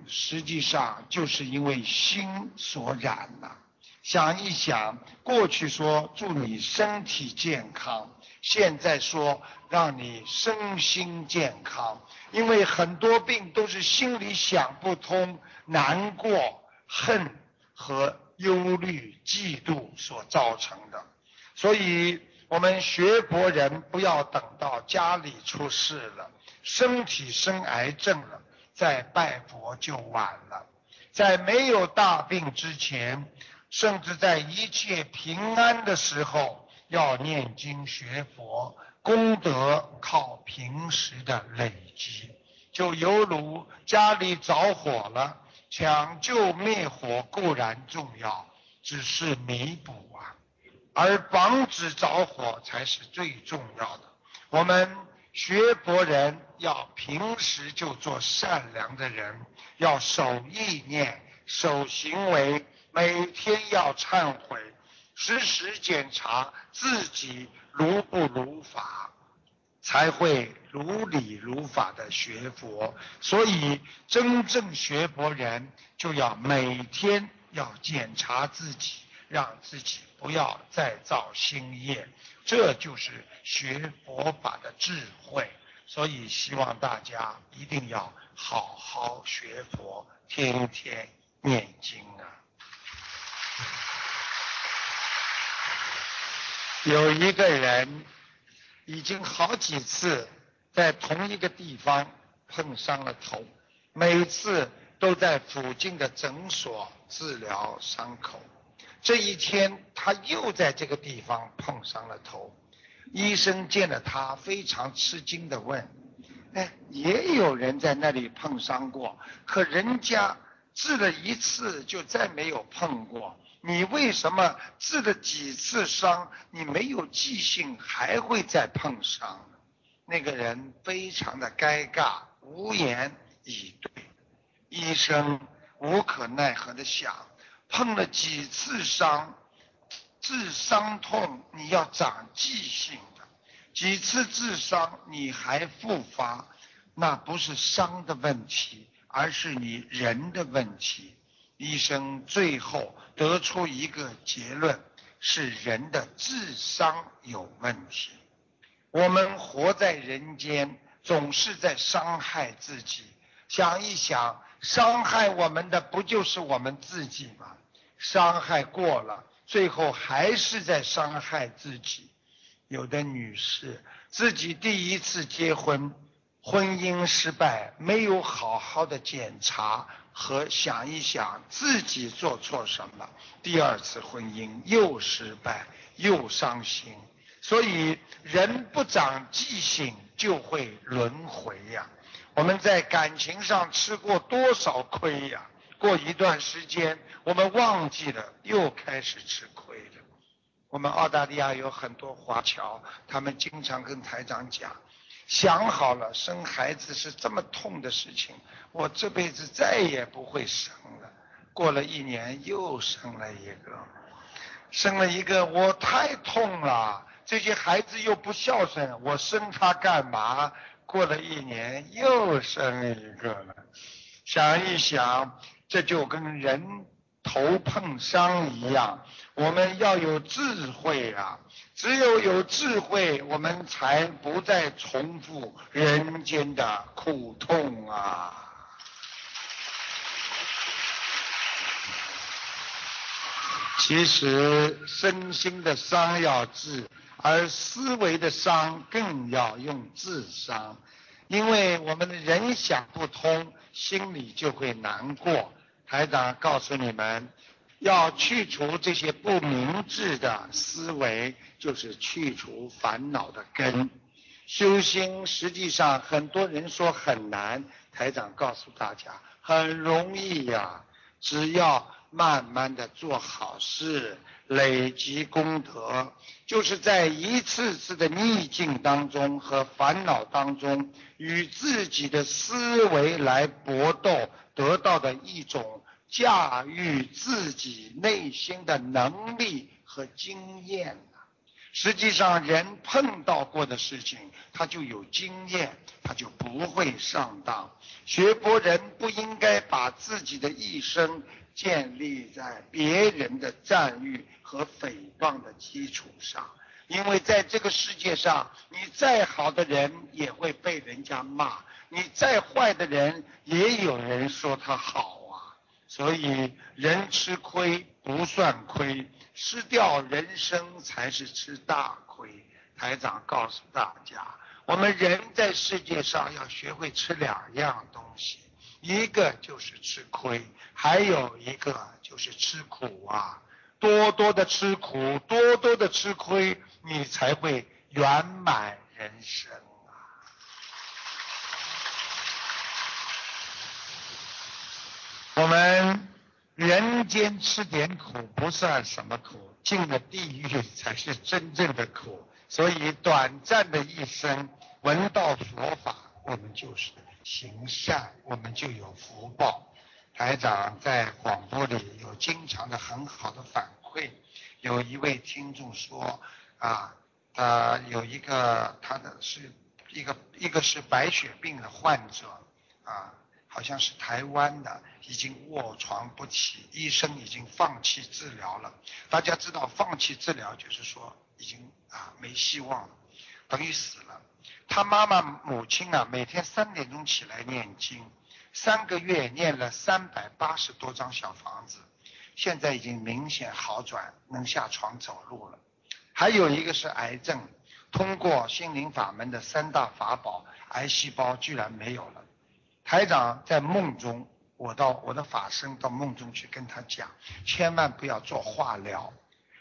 [SPEAKER 1] 实际上就是因为心所染了。想一想，过去说祝你身体健康，现在说让你身心健康，因为很多病都是心里想不通、难过、恨和忧虑、嫉妒所造成的。所以，我们学佛人不要等到家里出事了，身体生癌症了，再拜佛就晚了。在没有大病之前。甚至在一切平安的时候，要念经学佛，功德靠平时的累积。就犹如家里着火了，抢救灭火固然重要，只是弥补啊，而防止着火才是最重要的。我们学佛人要平时就做善良的人，要守意念，守行为。每天要忏悔，时时检查自己如不如法，才会如理如法的学佛。所以，真正学佛人就要每天要检查自己，让自己不要再造新业。这就是学佛法的智慧。所以，希望大家一定要好好学佛，天天念经啊！有一个人已经好几次在同一个地方碰伤了头，每次都在附近的诊所治疗伤口。这一天他又在这个地方碰伤了头，医生见了他非常吃惊的问：“哎，也有人在那里碰伤过，可人家治了一次就再没有碰过。”你为什么治了几次伤，你没有记性，还会再碰伤？那个人非常的尴尬，无言以对。医生无可奈何的想：碰了几次伤，治伤痛你要长记性的，几次治伤你还复发，那不是伤的问题，而是你人的问题。医生最后得出一个结论：是人的智商有问题。我们活在人间，总是在伤害自己。想一想，伤害我们的不就是我们自己吗？伤害过了，最后还是在伤害自己。有的女士自己第一次结婚，婚姻失败，没有好好的检查。和想一想自己做错什么，第二次婚姻又失败又伤心，所以人不长记性就会轮回呀。我们在感情上吃过多少亏呀？过一段时间我们忘记了，又开始吃亏了。我们澳大利亚有很多华侨，他们经常跟台长讲。想好了，生孩子是这么痛的事情，我这辈子再也不会生了。过了一年，又生了一个，生了一个，我太痛了。这些孩子又不孝顺，我生他干嘛？过了一年，又生一个了。想一想，这就跟人头碰伤一样，我们要有智慧啊。只有有智慧，我们才不再重复人间的苦痛啊！其实身心的伤要治，而思维的伤更要用智商，因为我们的人想不通，心里就会难过。台长告诉你们。要去除这些不明智的思维，就是去除烦恼的根。修心实际上很多人说很难，台长告诉大家很容易呀。只要慢慢的做好事，累积功德，就是在一次次的逆境当中和烦恼当中，与自己的思维来搏斗，得到的一种驾驭自己内心的能力和经验。实际上，人碰到过的事情，他就有经验，他就不会上当。学佛人不应该把自己的一生建立在别人的赞誉和诽谤的基础上，因为在这个世界上，你再好的人也会被人家骂，你再坏的人也有人说他好。所以，人吃亏不算亏。失掉人生才是吃大亏。台长告诉大家，我们人在世界上要学会吃两样东西，一个就是吃亏，还有一个就是吃苦啊！多多的吃苦，多多的吃亏，你才会圆满人生啊！我们。人间吃点苦不算什么苦，进了地狱才是真正的苦。所以短暂的一生闻到佛法，我们就是行善，我们就有福报。台长在广播里有经常的很好的反馈，有一位听众说啊，他有一个他的是一个一个是白血病的患者啊。好像是台湾的，已经卧床不起，医生已经放弃治疗了。大家知道，放弃治疗就是说已经啊没希望了，等于死了。他妈妈母亲啊，每天三点钟起来念经，三个月念了三百八十多张小房子，现在已经明显好转，能下床走路了。还有一个是癌症，通过心灵法门的三大法宝，癌细胞居然没有了。台长在梦中，我到我的法身到梦中去跟他讲，千万不要做化疗。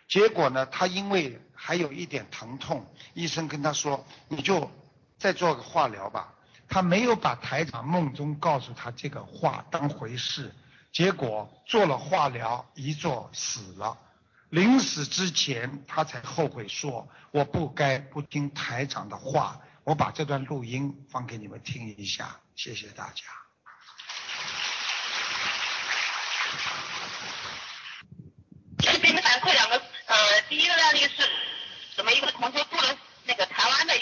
[SPEAKER 1] 结果呢，他因为还有一点疼痛，医生跟他说，你就再做个化疗吧。他没有把台长梦中告诉他这个话当回事，结果做了化疗，一做死了。临死之前，他才后悔说，我不该不听台长的话。我把这段录音放给你们听一下，谢谢大家。
[SPEAKER 3] 先给你反馈两个，呃，第一个案例是，怎么一个同学住了那个台湾的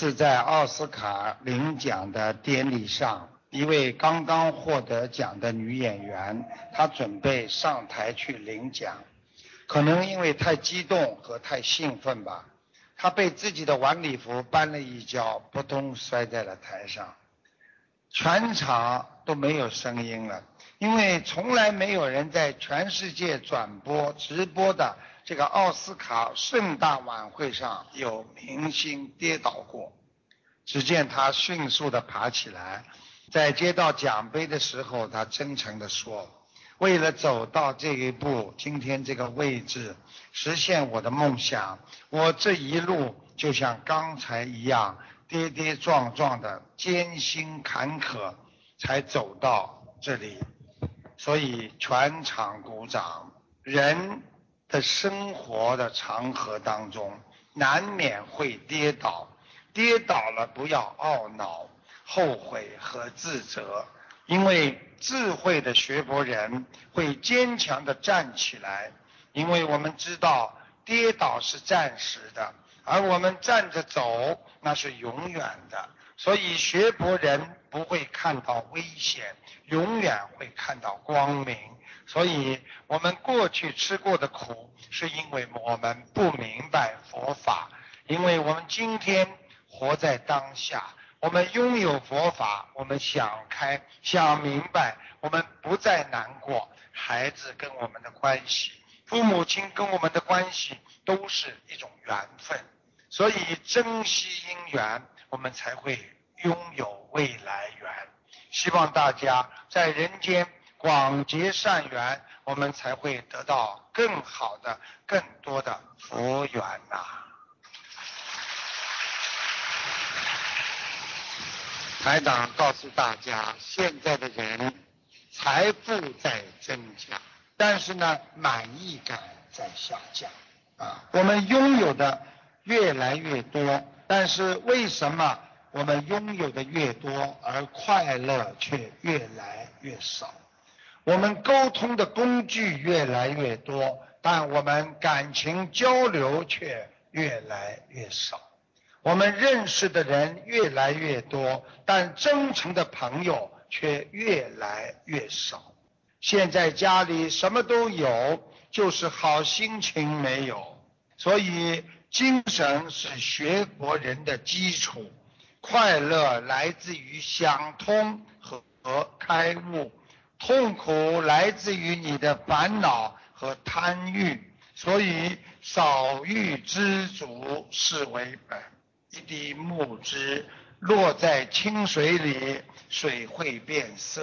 [SPEAKER 3] 是在
[SPEAKER 1] 奥斯卡领奖的典礼上，一位刚刚获得奖的女演员，她准备上台去领奖。可能因为太激动和太兴奋吧，她被自己的晚礼服绊了一跤，扑通摔在了台上，全场都没有声音了，因为从来没有人在全世界转播直播的这个奥斯卡盛大晚会上有明星跌倒过。只见他迅速地爬起来，在接到奖杯的时候，他真诚地说：“为了走到这一步，今天这个位置，实现我的梦想，我这一路就像刚才一样，跌跌撞撞的艰辛坎坷，才走到这里。所以全场鼓掌。人的生活的长河当中，难免会跌倒。”跌倒了，不要懊恼、后悔和自责，因为智慧的学佛人会坚强的站起来，因为我们知道跌倒是暂时的，而我们站着走那是永远的。所以学佛人不会看到危险，永远会看到光明。所以我们过去吃过的苦，是因为我们不明白佛法，因为我们今天。活在当下，我们拥有佛法，我们想开、想明白，我们不再难过。孩子跟我们的关系，父母亲跟我们的关系，都是一种缘分。所以珍惜因缘，我们才会拥有未来缘。希望大家在人间广结善缘，我们才会得到更好的、更多的福缘呐。台长告诉大家，现在的人财富在增加，但是呢，满意感在下降啊。我们拥有的越来越多，但是为什么我们拥有的越多，而快乐却越来越少？我们沟通的工具越来越多，但我们感情交流却越来越少。我们认识的人越来越多，但真诚的朋友却越来越少。现在家里什么都有，就是好心情没有。所以，精神是学佛人的基础，快乐来自于想通和开悟，痛苦来自于你的烦恼和贪欲。所以，少欲知足是为本。一滴木汁落在清水里，水会变色；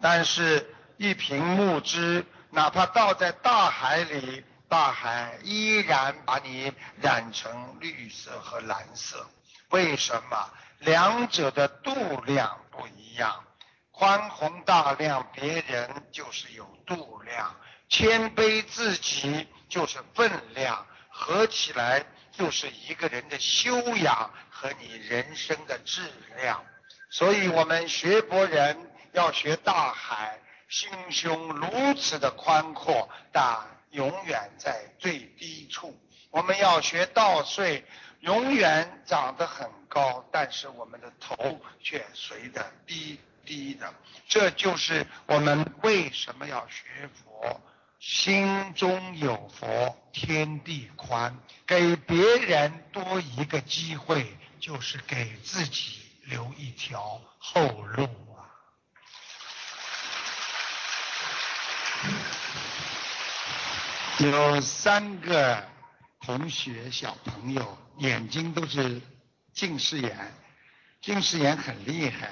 [SPEAKER 1] 但是，一瓶木汁哪怕倒在大海里，大海依然把你染成绿色和蓝色。为什么？两者的度量不一样。宽宏大量，别人就是有度量；谦卑自己就是分量。合起来。就是一个人的修养和你人生的质量，所以我们学佛人要学大海，心胸如此的宽阔，但永远在最低处。我们要学稻穗，永远长得很高，但是我们的头却随着低低的。这就是我们为什么要学佛。心中有佛，天地宽。给别人多一个机会，就是给自己留一条后路啊！有三个同学小朋友眼睛都是近视眼，近视眼很厉害。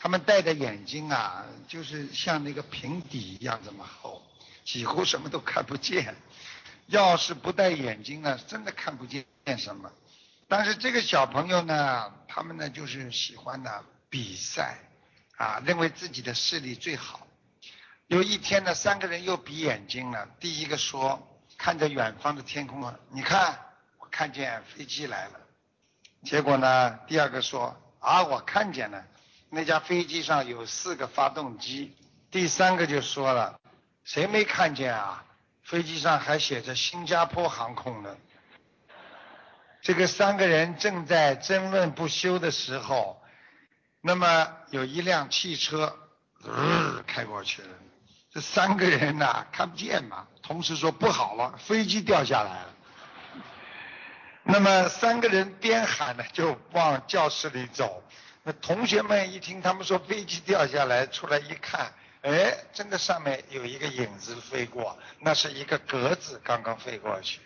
[SPEAKER 1] 他们戴的眼镜啊，就是像那个平底一样这么厚。几乎什么都看不见，要是不戴眼镜呢，真的看不见什么。但是这个小朋友呢，他们呢就是喜欢呢比赛，啊，认为自己的视力最好。有一天呢，三个人又比眼睛了。第一个说，看着远方的天空啊，你看，我看见飞机来了。结果呢，第二个说，啊，我看见了，那架飞机上有四个发动机。第三个就说了。谁没看见啊？飞机上还写着新加坡航空呢。这个三个人正在争论不休的时候，那么有一辆汽车开过去了。这三个人呐，看不见嘛，同事说不好了，飞机掉下来了。那么三个人边喊呢，就往教室里走。那同学们一听他们说飞机掉下来，出来一看，哎，真的上面有一个影子飞过，那是一个格子刚刚飞过去。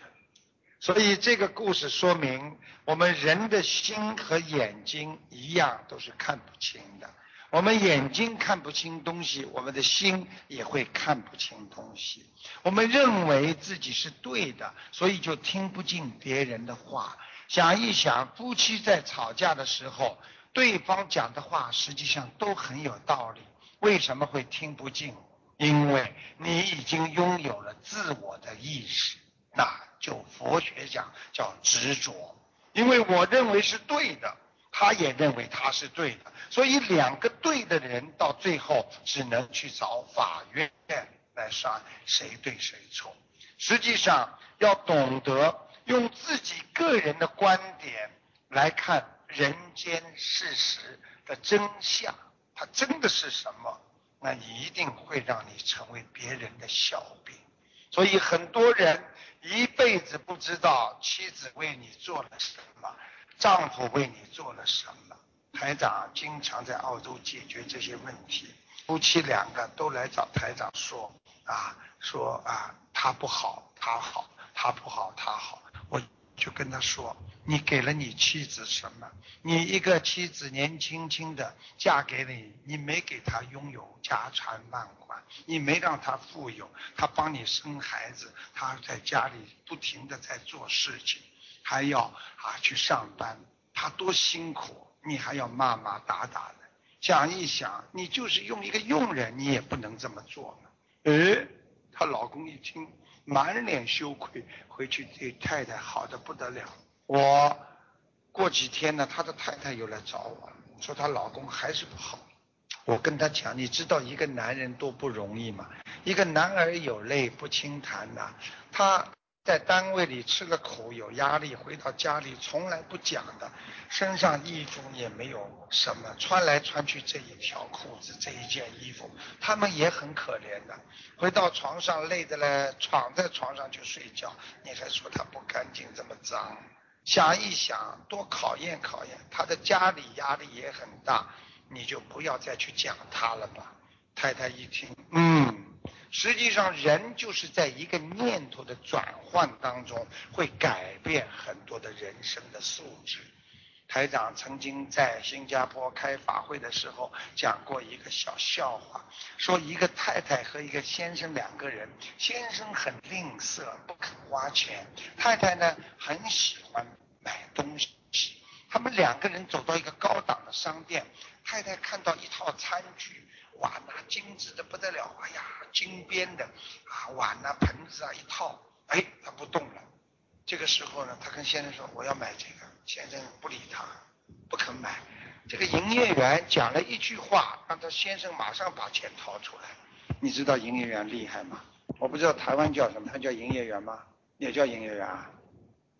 [SPEAKER 1] 所以这个故事说明，我们人的心和眼睛一样，都是看不清的。我们眼睛看不清东西，我们的心也会看不清东西。我们认为自己是对的，所以就听不进别人的话。想一想，夫妻在吵架的时候，对方讲的话实际上都很有道理，为什么会听不进？因为你已经拥有了自我的意识，那就佛学讲叫执着。因为我认为是对的。他也认为他是对的，所以两个对的人到最后只能去找法院来算谁对谁错。实际上要懂得用自己个人的观点来看人间事实的真相，它真的是什么？那一定会让你成为别人的笑柄。所以很多人一辈子不知道妻子为你做了什么。丈夫为你做了什么？台长经常在澳洲解决这些问题。夫妻两个都来找台长说啊，说啊，他不好，他好；他不好，他好。我就跟他说，你给了你妻子什么？你一个妻子年轻轻的嫁给你，你没给她拥有家产万贯，你没让她富有，她帮你生孩子，她在家里不停的在做事情。还要啊去上班，他多辛苦，你还要骂骂打打的。想一想，你就是用一个佣人，你也不能这么做嘛。哎，她老公一听，满脸羞愧，回去对太太好的不得了。我过几天呢，他的太太又来找我，说她老公还是不好。我跟他讲，你知道一个男人多不容易吗？一个男儿有泪不轻弹呐，他。在单位里吃了苦，有压力，回到家里从来不讲的，身上衣服也没有什么，穿来穿去这一条裤子，这一件衣服，他们也很可怜的。回到床上累的嘞，躺在床上就睡觉，你还说他不干净，这么脏？想一想，多考验考验他的家里压力也很大，你就不要再去讲他了吧。太太一听，嗯。实际上，人就是在一个念头的转换当中，会改变很多的人生的素质。台长曾经在新加坡开法会的时候讲过一个小笑话，说一个太太和一个先生两个人，先生很吝啬，不肯花钱，太太呢很喜欢买东西。他们两个人走到一个高档的商店，太太看到一套餐具。哇，那精致的不得了！哎呀，金边的啊碗啊盆子啊一套，哎，他不动了。这个时候呢，他跟先生说：“我要买这个。”先生不理他，不肯买。这个营业员讲了一句话，让他先生马上把钱掏出来。你知道营业员厉害吗？我不知道台湾叫什么，他叫营业员吗？也叫营业员啊？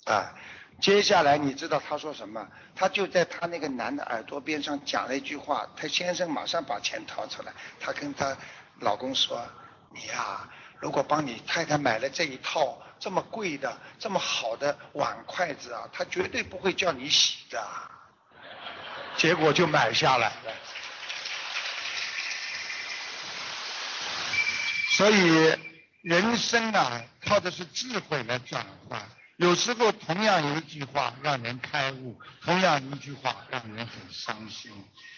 [SPEAKER 1] 啊。接下来你知道他说什么？他就在他那个男的耳朵边上讲了一句话，他先生马上把钱掏出来，他跟他老公说：“你呀，如果帮你太太买了这一套这么贵的、这么好的碗筷子啊，他绝对不会叫你洗的。”结果就买下来了。所以人生啊，靠的是智慧来转换。有时候同样一句话让人开悟，同样一句话让人很伤心。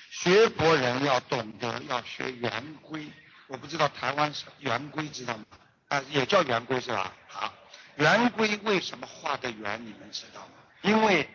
[SPEAKER 1] 学佛人要懂得要学圆规，我不知道台湾是圆规知道吗？啊，也叫圆规是吧？好，圆规为什么画的圆？你们知道吗？因为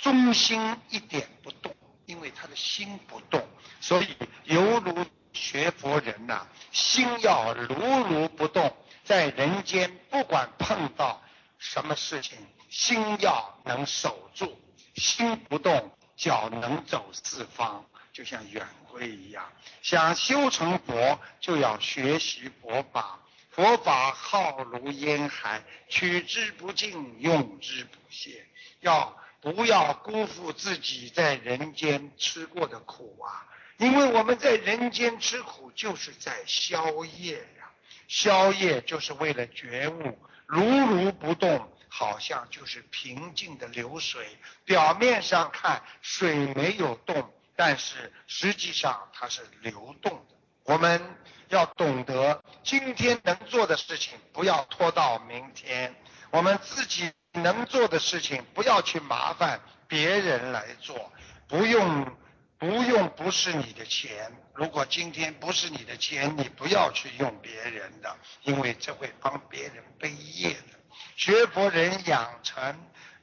[SPEAKER 1] 中心一点不动，因为他的心不动，所以犹如学佛人呐，心要如如不动，在人间不管碰到。什么事情心要能守住，心不动，脚能走四方，就像圆规一样。想修成佛，就要学习佛法。佛法浩如烟海，取之不尽，用之不竭。要不要辜负自己在人间吃过的苦啊？因为我们在人间吃苦，就是在消业呀。宵夜就是为了觉悟，如如不动，好像就是平静的流水。表面上看水没有动，但是实际上它是流动的。我们要懂得，今天能做的事情不要拖到明天，我们自己能做的事情不要去麻烦别人来做，不用。不用不是你的钱，如果今天不是你的钱，你不要去用别人的，因为这会帮别人背业的。学佛人养成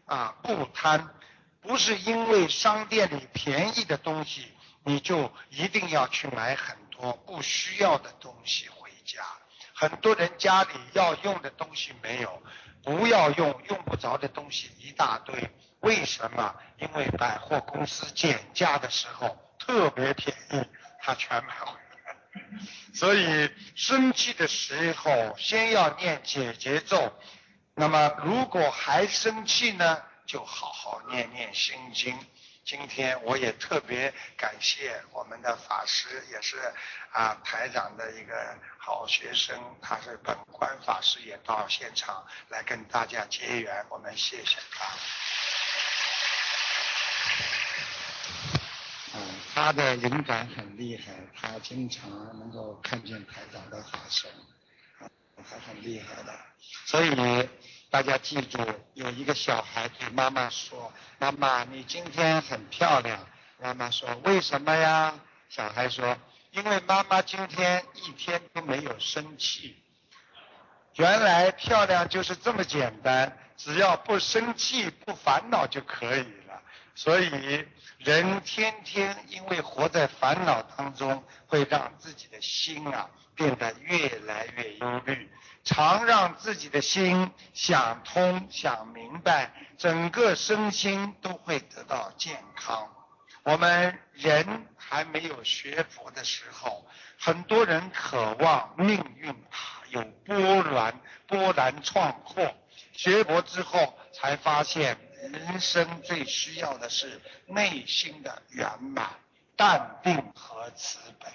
[SPEAKER 1] 啊不贪，不是因为商店里便宜的东西，你就一定要去买很多不需要的东西回家。很多人家里要用的东西没有，不要用用不着的东西一大堆。为什么？因为百货公司减价的时候特别便宜，他全买回来。所以生气的时候先要念解结咒。那么如果还生气呢，就好好念念心经。今天我也特别感谢我们的法师，也是啊台长的一个好学生，他是本官法师，也到现场来跟大家结缘，我们谢谢他。他的灵感很厉害，他经常能够看见台长的法身，啊，他很厉害的。所以大家记住，有一个小孩对妈妈说：“妈妈，你今天很漂亮。”妈妈说：“为什么呀？”小孩说：“因为妈妈今天一天都没有生气。”原来漂亮就是这么简单，只要不生气、不烦恼就可以了。所以。人天天因为活在烦恼当中，会让自己的心啊变得越来越忧虑。常让自己的心想通、想明白，整个身心都会得到健康。我们人还没有学佛的时候，很多人渴望命运啊有波澜、波澜壮阔。学佛之后才发现。人生最需要的是内心的圆满、淡定和慈悲。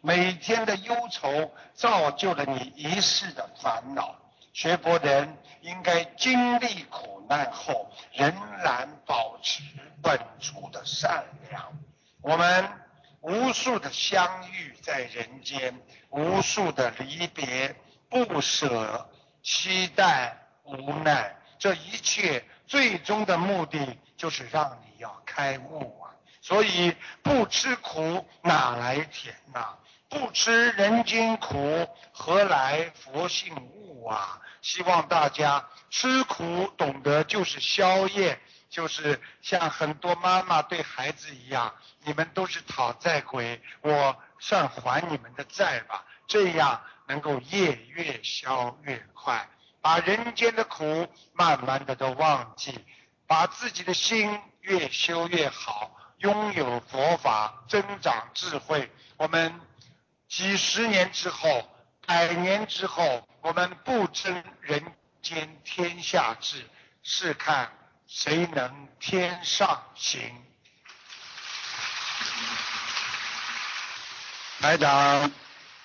[SPEAKER 1] 每天的忧愁造就了你一世的烦恼。学佛人应该经历苦难后，仍然保持本初的善良。我们无数的相遇在人间，无数的离别、不舍、期待、无奈，这一切。最终的目的就是让你要开悟啊！所以不吃苦哪来甜呐？不吃人间苦，何来佛性悟啊？希望大家吃苦懂得就是宵夜，就是像很多妈妈对孩子一样，你们都是讨债鬼，我算还你们的债吧，这样能够业越消越快。把人间的苦慢慢的都忘记，把自己的心越修越好，拥有佛法，增长智慧。我们几十年之后，百年之后，我们不争人间天下治，试看谁能天上行。台长。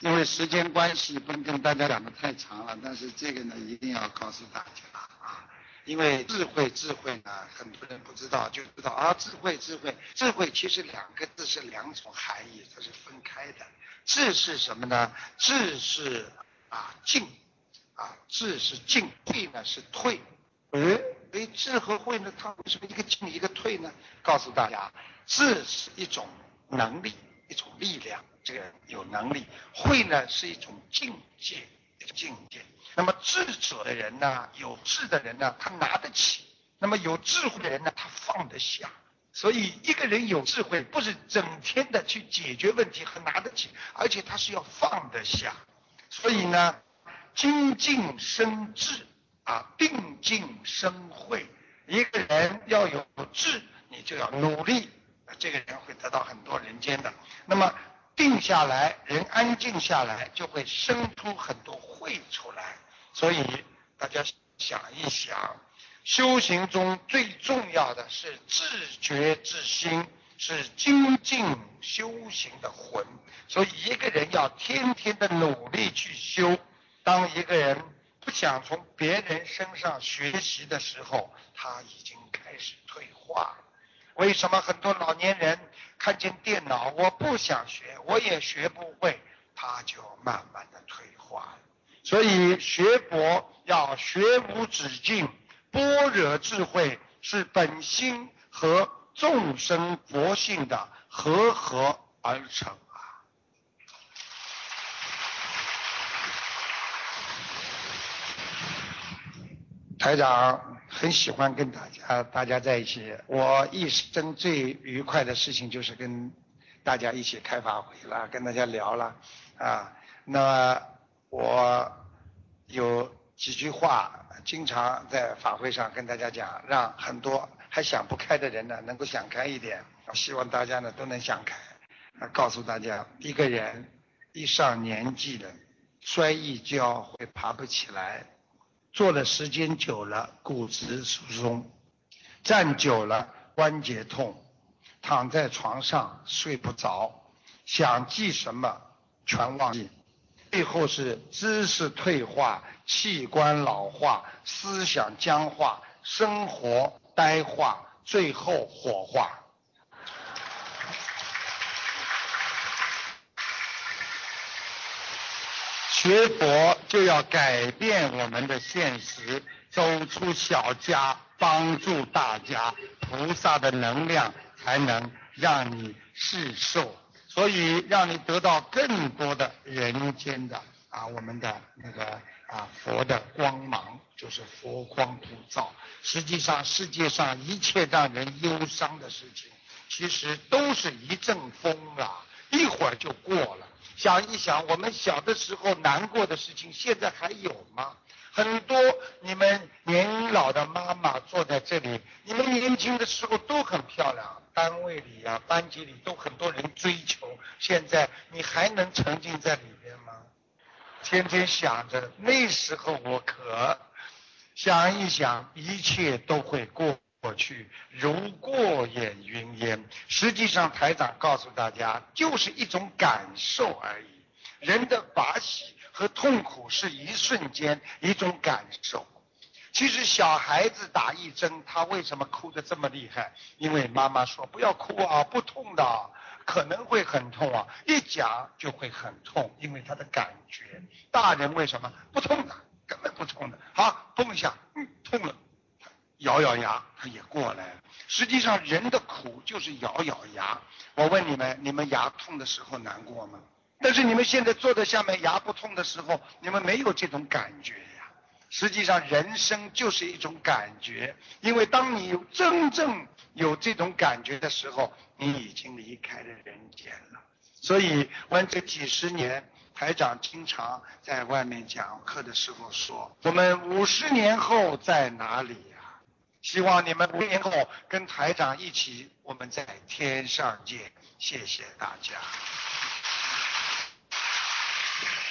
[SPEAKER 1] 因为时间关系，不能跟大家讲的太长了。但是这个呢，一定要告诉大家啊，因为智慧，智慧呢，很多人不知道，就知道啊，智慧，智慧，智慧，其实两个字是两种含义，它是分开的。智是什么呢？智是啊进，啊智是进，退呢是退。哎，所以，智和慧呢，它为什么一个进一个退呢？告诉大家，智是一种能力，一种力量。这个有能力，慧呢是一种境界，境界。那么智者的人呢，有智的人呢，他拿得起；那么有智慧的人呢，他放得下。所以一个人有智慧，不是整天的去解决问题和拿得起，而且他是要放得下。所以呢，精进生智啊，定静生慧。一个人要有智，你就要努力，这个人会得到很多人间的。那么。定下来，人安静下来，就会生出很多慧出来。所以大家想一想，修行中最重要的是自觉之心，是精进修行的魂。所以一个人要天天的努力去修，当一个人不想从别人身上学习的时候，他已经开始退化了。为什么很多老年人看见电脑，我不想学，我也学不会，他就慢慢的退化了。所以学佛要学无止境，般若智慧是本心和众生佛性的合合而成啊。台长很喜欢跟大家大家在一起，我一生最愉快的事情就是跟大家一起开法会了，跟大家聊了啊。那我有几句话，经常在法会上跟大家讲，让很多还想不开的人呢，能够想开一点。我希望大家呢都能想开。告诉大家，一个人一上年纪了，摔一跤会爬不起来。坐的时间久了，骨质疏松；站久了，关节痛；躺在床上睡不着，想记什么全忘记，最后是知识退化、器官老化、思想僵化、生活呆化，最后火化。学佛就要改变我们的现实，走出小家，帮助大家，菩萨的能量才能让你世寿，所以让你得到更多的人间的啊，我们的那个啊佛的光芒，就是佛光普照。实际上，世界上一切让人忧伤的事情，其实都是一阵风啊，一会儿就过了。想一想，我们小的时候难过的事情，现在还有吗？很多你们年老的妈妈坐在这里，你们年轻的时候都很漂亮，单位里呀、班级里都很多人追求。现在你还能沉浸在里边吗？天天想着那时候我可，想一想，一切都会过。过去如过眼云烟，实际上台长告诉大家，就是一种感受而已。人的法喜和痛苦是一瞬间一种感受。其实小孩子打一针，他为什么哭得这么厉害？因为妈妈说不要哭啊，不痛的，可能会很痛啊，一讲就会很痛，因为他的感觉。大人为什么不痛的？根本不痛的，好，碰一下，嗯，痛了。咬咬牙，他也过来了。实际上，人的苦就是咬咬牙。我问你们，你们牙痛的时候难过吗？但是你们现在坐在下面，牙不痛的时候，你们没有这种感觉呀。实际上，人生就是一种感觉，因为当你真正有这种感觉的时候，你已经离开了人间了。所以，问这几十年，台长经常在外面讲课的时候说：“我们五十年后在哪里？”希望你们五年后跟台长一起，我们在天上见。谢谢大家。